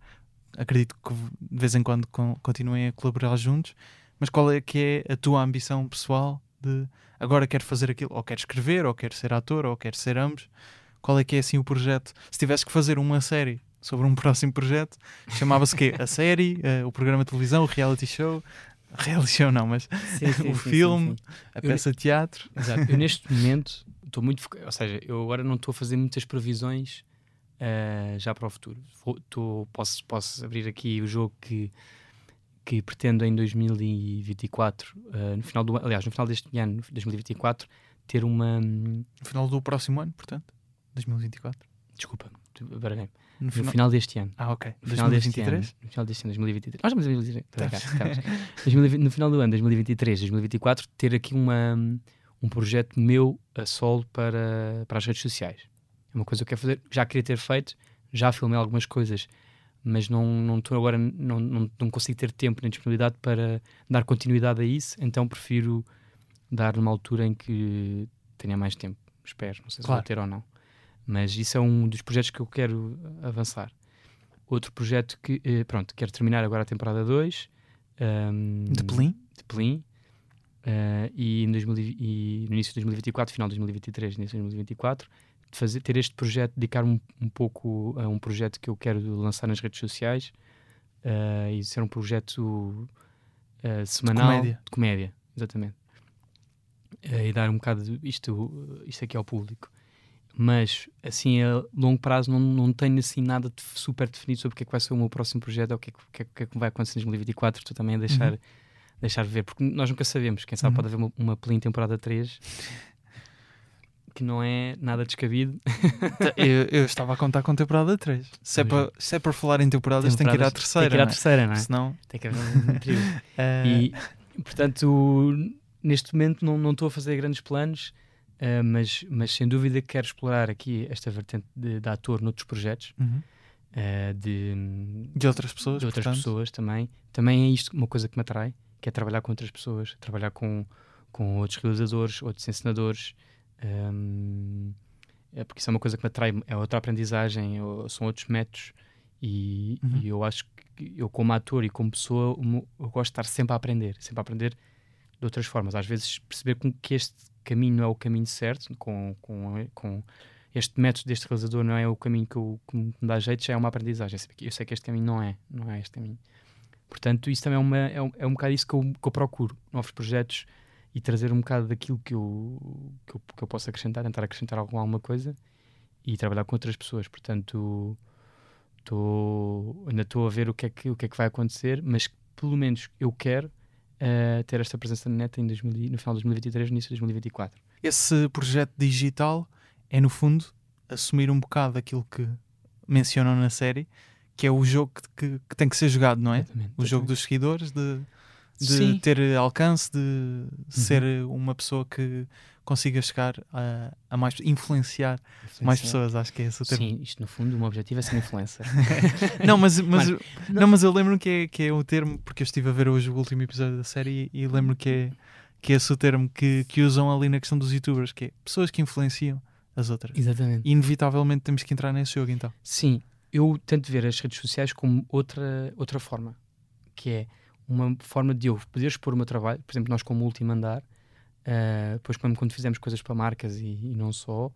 acredito que de vez em quando con- continuem a colaborar juntos, mas qual é que é a tua ambição pessoal de agora quero fazer aquilo, ou quero escrever, ou quero ser ator, ou quero ser ambos? Qual é que é assim o projeto? Se tivesse que fazer uma série sobre um próximo projeto, chamava-se quê? A série, eh, o programa de televisão, o reality show? Reality show não, mas o filme, a Eu- peça de teatro. Exato. Eu neste momento estou muito focado, ou seja, eu agora não estou a fazer muitas previsões eh, já para o futuro. Vou- tô- posso, posso abrir aqui o jogo que, que pretendo em 2024, eh, no final do aliás, no final deste ano, 2024, ter uma. hum, No final do próximo ano, portanto, 2024. Desculpa, baralhei. No No final... final deste ano. Ah, ok. No final deste ano. 2023? No final deste ano, 2023. Nós em 2023. Tá, cá, cá. 2020 no final do ano, 2023, 2024, ter aqui uma, um projeto meu a solo para, para as redes sociais. É uma coisa que eu quero fazer, já queria ter feito, já filmei algumas coisas, mas não não estou agora, não, não, não consigo ter tempo nem disponibilidade para dar continuidade a isso, então prefiro dar numa altura em que tenha mais tempo. Espero, não sei se Claro. vou ter ou não. Mas isso é um dos projetos que eu quero avançar. Outro projeto que, eh, pronto, quero terminar agora a temporada 2. De Pelim? De Pelim. eh, e, em 2000 e no início de 2024, final de 2023, início de 2024, de fazer, ter este projeto, dedicar um, um pouco a um projeto que eu quero lançar nas redes sociais eh, e ser um projeto eh, semanal comédia. de comédia, exatamente. E dar um bocado de isto, isto aqui ao público. Mas, assim, a longo prazo, não, não tenho assim nada de super definido sobre o que é que vai ser o meu próximo projeto ou o que é que, é que- é que vai acontecer em 2024. Estou também a deixar, Uhum. deixar ver, porque nós nunca sabemos. Quem sabe Uhum. pode haver uma, uma Pelim temporada 3 que não é nada descabido. eu, eu estava a contar com temporada 3. Se é, para, se é para falar em temporadas, tem que ir à Temporadas- terceira. Tem que ir à não é? terceira, não é? Senão. Tem que haver um trio. eh, E, portanto, neste momento não não estou a fazer grandes planos, eh, mas, mas sem dúvida quero explorar aqui esta vertente de, de ator noutros projetos, uhum. eh, de, De outras pessoas. de outras portanto. pessoas também. Também é isto uma coisa que me atrai, que é trabalhar com outras pessoas, trabalhar com, com outros realizadores, outros encenadores. ehm, é porque isso é uma coisa que me atrai, é outra aprendizagem, são outros métodos. E, Uhum. e eu acho que eu, como ator e como pessoa, eu gosto de estar sempre a aprender, sempre a aprender de outras formas. Às vezes perceber com que este caminho não é o caminho certo, com, com, com este método deste realizador não é o caminho que, eu, que me dá jeito, já é uma aprendizagem. Eu sei que- este caminho não é, não é este caminho. Portanto, isso também é, uma, é, um, é um bocado isso que eu, que eu procuro, novos projetos e trazer um bocado daquilo que eu, que eu, que eu posso acrescentar, tentar acrescentar alguma, alguma coisa e trabalhar com outras pessoas. Portanto, tô, ainda estou a ver o que, é que, o que é que vai acontecer, mas pelo menos eu quero eh, ter esta presença na neta em 2000 e- no final de 2023, no início de 2024. Esse projeto digital é, no fundo, assumir um bocado aquilo que mencionam na série, que é o jogo que, que- que tem que ser jogado, não é? Exatamente, O jogo exatamente. dos seguidores, de, de Sim. ter alcance, de ser uma pessoa que consiga chegar a, a mais, influenciar mais pessoas, acho que é esse o termo. Sim, isto no fundo, o meu objetivo é ser influencer. Não, mas, mas, Mano, não, mas eu lembro que é, que é o termo, porque eu estive a ver hoje o último episódio da série e, e lembro que é, que é esse o termo que, que usam ali na questão dos youtubers, que é pessoas que influenciam as outras. Exatamente. E inevitavelmente temos que entrar nesse jogo então. Sim, eu tento ver as redes sociais como outra, outra forma, que é uma forma de eu poder expor o meu trabalho, por exemplo, nós como último andar, ah, depois quando, quando fizemos coisas para marcas e, e não só,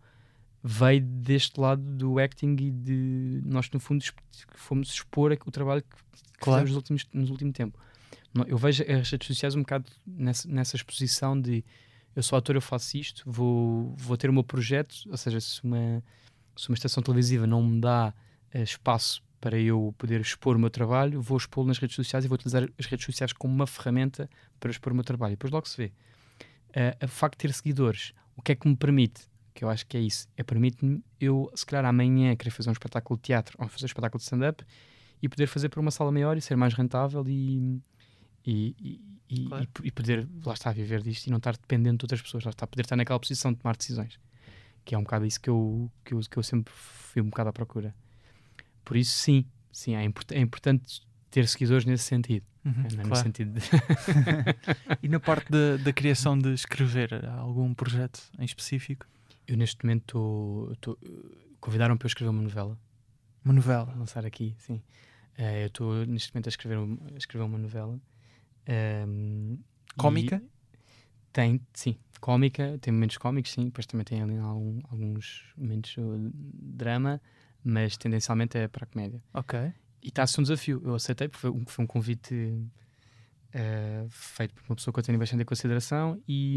veio deste lado do acting e de nós no fundo fomos expor o trabalho que, que Claro. fizemos nos últimos, nos últimos tempo. Eu vejo as redes sociais um bocado nessa, nessa exposição de eu sou ator, eu faço isto, vou, vou ter o meu projeto, ou seja, se uma, se uma estação televisiva não me dá eh, espaço para eu poder expor o meu trabalho, vou expô-lo nas redes sociais e vou utilizar as redes sociais como uma ferramenta para expor o meu trabalho. E depois logo se vê. Eh, o facto de ter seguidores, o que é que me permite? Que eu acho que é isso. É permite-me eu, se calhar amanhã, querer fazer um espetáculo de teatro ou fazer um espetáculo de stand-up e poder fazer para uma sala maior e ser mais rentável e, e, e, Claro. e- e poder, lá está, viver disto e não estar dependente de outras pessoas, lá está, poder estar naquela posição de tomar decisões. Que é um bocado isso que eu, que eu, que eu sempre fui um bocado à procura. Por isso, sim, sim, é, import- é importante ter seguidores nesse sentido. Uhum, não é no claro. sentido de. E na parte da, criação de escrever há algum projeto em específico? Eu neste momento estou. Convidaram-me para eu escrever uma novela. Uma novela? lançar aqui, sim. Eh, eu estou neste momento a escrever, um- a escrever uma novela. Ehm, Cómica? Tem, sim. Cómica, tem momentos cómicos, sim. Depois também tem ali alguns momentos uh, de drama, mas tendencialmente é para a comédia. Ok. E está a ser um desafio. Eu aceitei, porque foi um, foi um convite eh, feito por uma pessoa que eu tenho bastante em consideração e,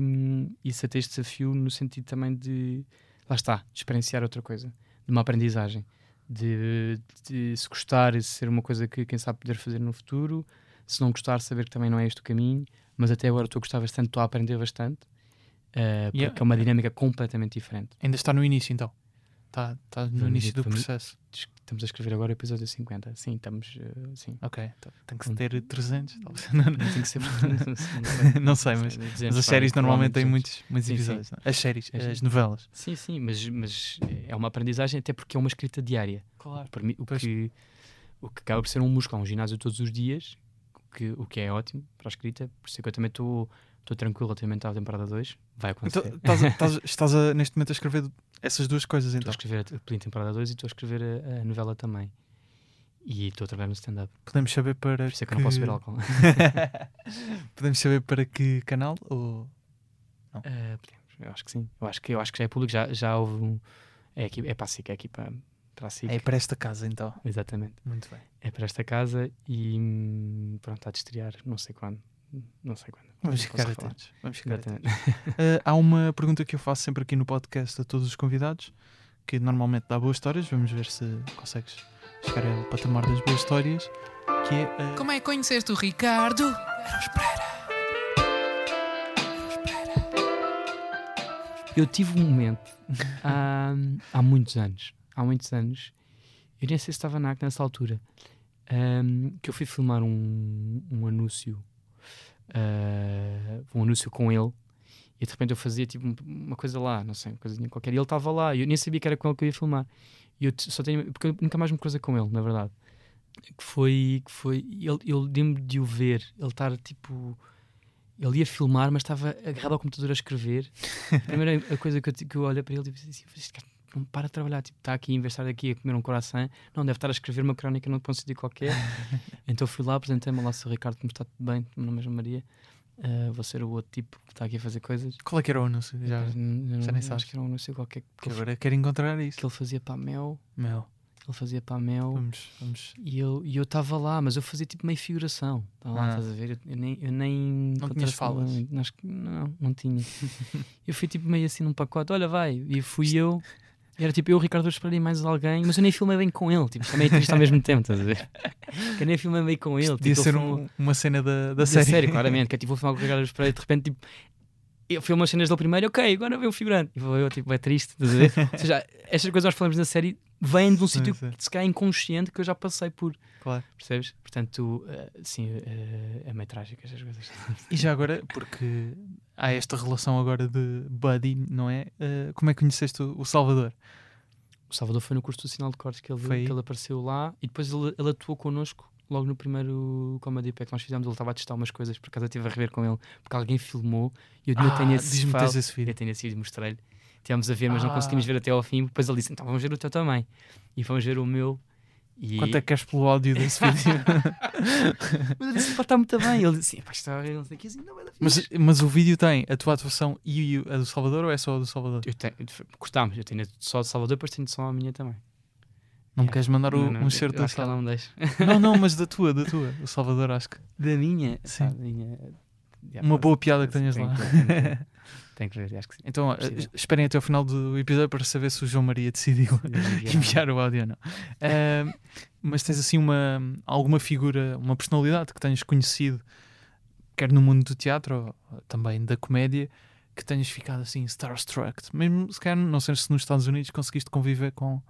e aceitei este desafio no sentido também de, lá está, de experienciar outra coisa, de uma aprendizagem, de, de se gostar e ser uma coisa que quem sabe poder fazer no futuro, se não gostar, saber que também não é este o caminho, mas até agora estou a gostar bastante, estou a aprender bastante, eh, porque Yeah. é uma dinâmica completamente diferente. Ainda está no início então? Está, está no início do processo? Estamos a escrever agora o episódio 50. Sim, estamos. eh, sim. Ok. então Tem que ter 300? talvez. Não, não. Não tem que ser. Não sei, mas- Mas as séries normalmente têm muitos, muitos episódios. é? As séries, As- as novelas. Sim, sim, mas, mas é uma aprendizagem até porque é uma escrita diária. Claro. O, que, o que acaba por ser um músculo, é um ginásio todos os dias, o que, o que é ótimo para a escrita. Por isso é que eu também estou estou tranquilo relativamente à temporada 2. Vai Então, acontecer. estás, a- estás- estás a, neste momento a escrever essas duas coisas Estou então. a escrever a pela temporada 2 e estou a escrever a, a novela também. E estou a trabalhar no stand-up. Podemos saber para Por isso é que eu não posso beber álcool. Podemos saber para que canal? Ou... Eh, podemos, eu acho que sim. Eu acho que, eu acho que já é público, já, já houve um. É, aqui, é para a SIC, é aqui para, para a SIC. É para esta casa então. Exatamente. Muito bem. É para esta casa e hum, pronto, está a estrear, não sei quando. Não sei quando. Vamos ficar atentos. Vamos ficar atentos. Uh, há uma pergunta que eu faço sempre aqui no podcast a todos os convidados, que normalmente dá boas histórias. Vamos ver se consegues chegar ao patamar das boas histórias. Que é. uh, Como é que conheceste o Ricardo? Eu tive um momento há, há muitos anos. Há muitos anos. Eu nem sei se estava na ACT nessa altura. hum, que eu fui filmar um, um anúncio. Ah, um anúncio com ele. E de repente eu fazia tipo um- uma coisa lá, não sei, uma coisinha qualquer. E ele estava lá. E eu nem sabia que era com ele que eu ia filmar. E eu só tenho. Porque eu nunca mais me cruzei com ele, na verdade. Que foi. Que foi ele, eu lembro de o ver. Ele estar tipo. Ele ia filmar, mas estava agarrado ao computador a escrever. A primeira coisa que eu, que eu olhei para ele e disse assim: não para de trabalhar, tipo, está aqui, de estar aqui a comer um coração, não, deve estar a escrever uma crónica num ponto sítio qualquer. então fui lá, apresentei-me lá, Sr. Ricardo, como está tudo bem, meu nome é Maria, Ah, vou ser o outro tipo que está aqui a fazer coisas. Qual é que era o anúncio? Já, eu já não- nem acho sabes. que era um anúncio qualquer que, que ele, agora quero encontrar isso. que ele fazia para a Mel, Meu, ele fazia para a Mel. vamos, vamos. E eu eu estava lá, mas eu fazia tipo meio figuração. Estava lá, Ah. estás a ver? Eu, eu nem. Eu nem Não tinhas falas? Acho que não, não tinha. eu fui tipo meio assim num pacote, olha, vai. E fui eu. Era tipo eu, Ricardo Esperei mais alguém, mas eu nem filmei bem com ele. Tipo, também é triste ao mesmo tempo, estás a ver? Que eu nem filmei bem com ele. Tipo, Podia ele ser um- uma cena da, da da série. série. claramente. Que é tipo, vou filmar com o Ricardo Esperei e de repente, tipo. Eu filmo as cenas dele primeiro, ok, agora vem o figurante. E vou eu, tipo, é triste, estás a ver? Ou seja, estas coisas nós falamos na série vêm de um sítio sim. se calhar inconsciente que eu já passei por, Claro. percebes? Portanto, eh, sim, eh, é meio trágico estas coisas. E já agora, porque há esta relação agora de buddy, não é? Eh, como é que conheceste o, o Salvador? O Salvador foi no curso do Sinal de Cortes que ele, Foi que ele apareceu lá e depois ele, ele atuou connosco logo no primeiro Comedy Pack que nós fizemos. Ele estava a testar umas coisas, por acaso eu estive a rever com ele, porque alguém filmou e eu, eu Ah, tenho esse que file, esse vídeo. eu tenho esse vídeo, mostrei-lhe. Estivemos a ver, mas não Ah. conseguimos ver até ao fim. Depois ele disse: então vamos ver o teu também. E fomos ver o meu. E... Quanto é que queres pelo áudio desse vídeo? Mas eu disse: pá, está muito bem. Ele disse: pá, está a não sei o que, assim, não é mas, fixe." mas o vídeo tem a tua atuação e a do Salvador ou é só a do Salvador? Eu tenho, cortámos, eu tenho só de Salvador, depois tenho só a minha também. Não me queres mandar o, Não, não, um certo da sala? não me deixa. Não, não, mas da tua, da tua. O Salvador, acho que. Da minha? Sim. Da minha Uma boa piada que tenhas lá. Tem que ver. Acho que sim. Então, Possível. esperem até o final do episódio para saber se o João Maria decidiu enviar o áudio ou não. Ah, mas tens assim uma alguma figura, uma personalidade que tenhas conhecido, quer no mundo do teatro ou também da comédia, que tenhas ficado assim starstruck, mesmo se calhar, não sei se nos Estados Unidos conseguiste conviver com,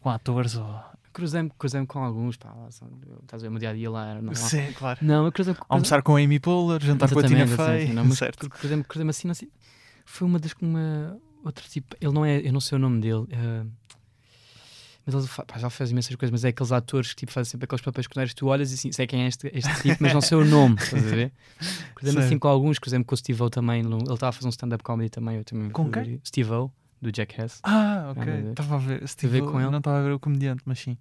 com atores ou. Cruzei-me cruzei com alguns, pá, são- estás a ver, o meu dia a dia lá era normal. Sim, claro. Não, eu cruzei-me Almoçar com a Amy Poehler, jantar com a Tina Fey. não, mas certo. cru- cruzei-me cruzei assim, sei. Foi uma das uma outro tipo, ele não é, eu não sei o nome dele. eh, mas ele fa- pá, já fez imensas coisas, mas é aqueles atores que tipo, fazem sempre aqueles papéis que tu olhas e assim, sei quem é este, este tipo, mas não sei o nome, estás a ver? Cruzei-me assim com alguns, cruzei-me com o Steve O também, ele estava a fazer um stand-up comedy também, eu também. Com quem? ver. Do Jackass. Ah, ok. Estava a ver. a Steve, ver com ele? Não estava a ver o comediante, mas sim.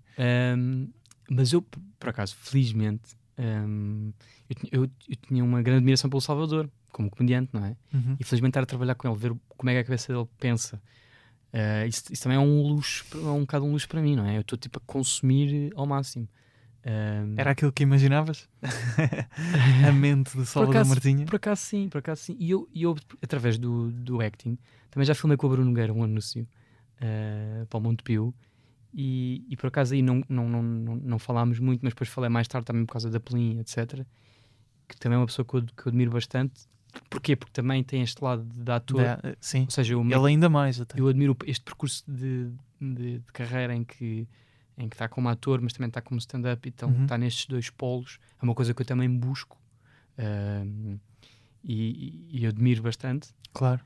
Um, mas eu, por acaso, felizmente, um, eu, tinha- eu- eu tinha uma grande admiração pelo Salvador, como comediante, não é? Uhum. E felizmente estar a trabalhar com ele, ver como é que a cabeça dele pensa. Uh, isso, isso também é um luxo, é um bocado um luxo para mim, não é? Eu estou tipo a consumir ao máximo. Um, Era aquilo que imaginavas? a mente de Salvador Martinha? Por acaso sim, por acaso sim. E eu, eu através do, do acting, também já filmei com o Bruno Nogueira um anúncio uh, para o Montepio. E, e por acaso aí não, não, não, não, não falámos muito, mas depois falei mais tarde também por causa da Pelim, etc. Que também é uma pessoa que eu, que eu admiro bastante. Porquê? Porque também tem este lado de, de ator. Da- sim. Ou seja, eu, Ele ainda mais até. eu admiro este percurso de, de, de carreira em que em que está como ator, mas também está como stand-up, então Uhum. está nestes dois polos. É uma coisa que eu também busco um, e, e eu admiro bastante. Claro.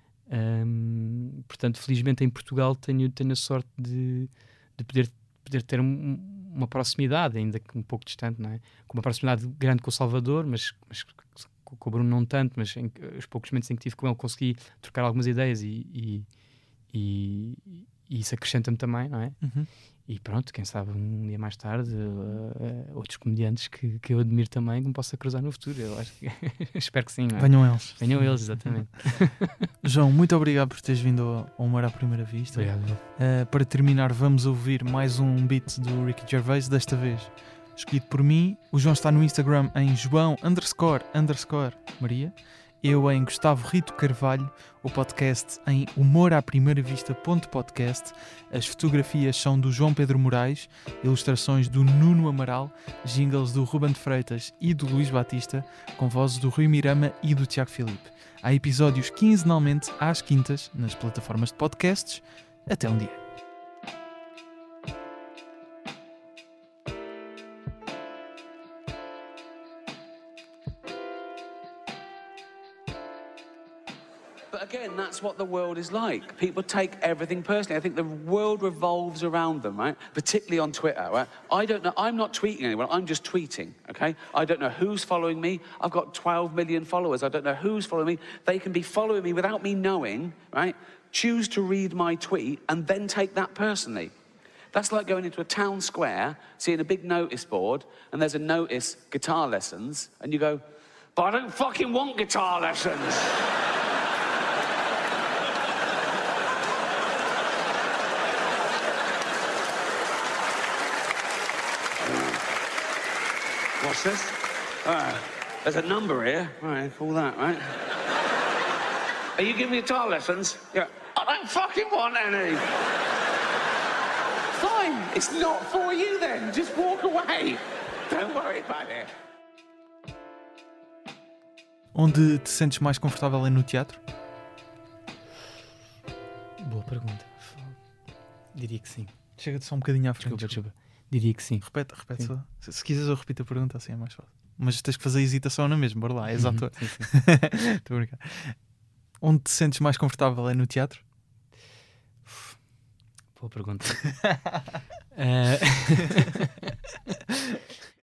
Um, portanto, felizmente em Portugal tenho, tenho a sorte de, de poder, poder ter um- uma proximidade, ainda que um pouco distante, não é? Com uma proximidade grande com o Salvador, mas, mas com o Bruno não tanto, mas em, os poucos momentos em que tive com ele consegui trocar algumas ideias e, e, e- e isso acrescenta-me também, não é? Uhum. E pronto, quem sabe um dia mais tarde, uh, uh, outros comediantes que, que eu admiro também que me possa cruzar no futuro. Eu acho que espero que sim, é? Venham eles. Venham eles, exatamente. João, muito obrigado por teres vindo ao ao Humor à Primeira Vista. Obrigado. Uh, para terminar, vamos ouvir mais um beat do Ricky Gervais, desta vez escolhido por mim. O João está no Instagram em João underscore underscore Maria. Eu em Gustavo Rito Carvalho, o podcast em humor à primeira vista ponto podcast. As fotografias são do João Pedro Moraes, ilustrações do Nuno Amaral, jingles do Ruben de Freitas e do Luís Batista, com vozes do Rui Mirama e do Tiago Filipe. Há episódios quinzenalmente às quintas nas plataformas de podcasts. Até um dia. That's what the world is like. People take everything personally. I think the world revolves around them, right? Particularly on Twitter, right? I don't know. I'm not tweeting anyone. I'm just tweeting, okay? I don't know who's following me. I've got 12 million followers. I don't know who's following me. They can be following me without me knowing, right? Choose to read my tweet and then take that personally. That's like going into a town square, seeing a big notice board, and there's a notice guitar lessons, and you go, but I don't fucking want guitar lessons. What's this? Ah, there's a number here. All right, call that, right? Are you giving me guitar lessons? Yeah. I don't fucking want any. Fine, it's not for you then. Just walk away. Don't worry about it. Onde te sentes mais confortável é no teatro? Boa pergunta. Diria que sim. Chega-te só um bocadinho à frente. Desculpa, desculpa. Diria que sim. Repete, repete Sim. só. Se, se quiseres, eu repito a pergunta, assim é mais fácil. Mas tens que fazer hesitação na mesma, bora lá, és Uhum, ator. Estou a brincar. Onde te sentes mais confortável é no teatro? Boa pergunta. Eh,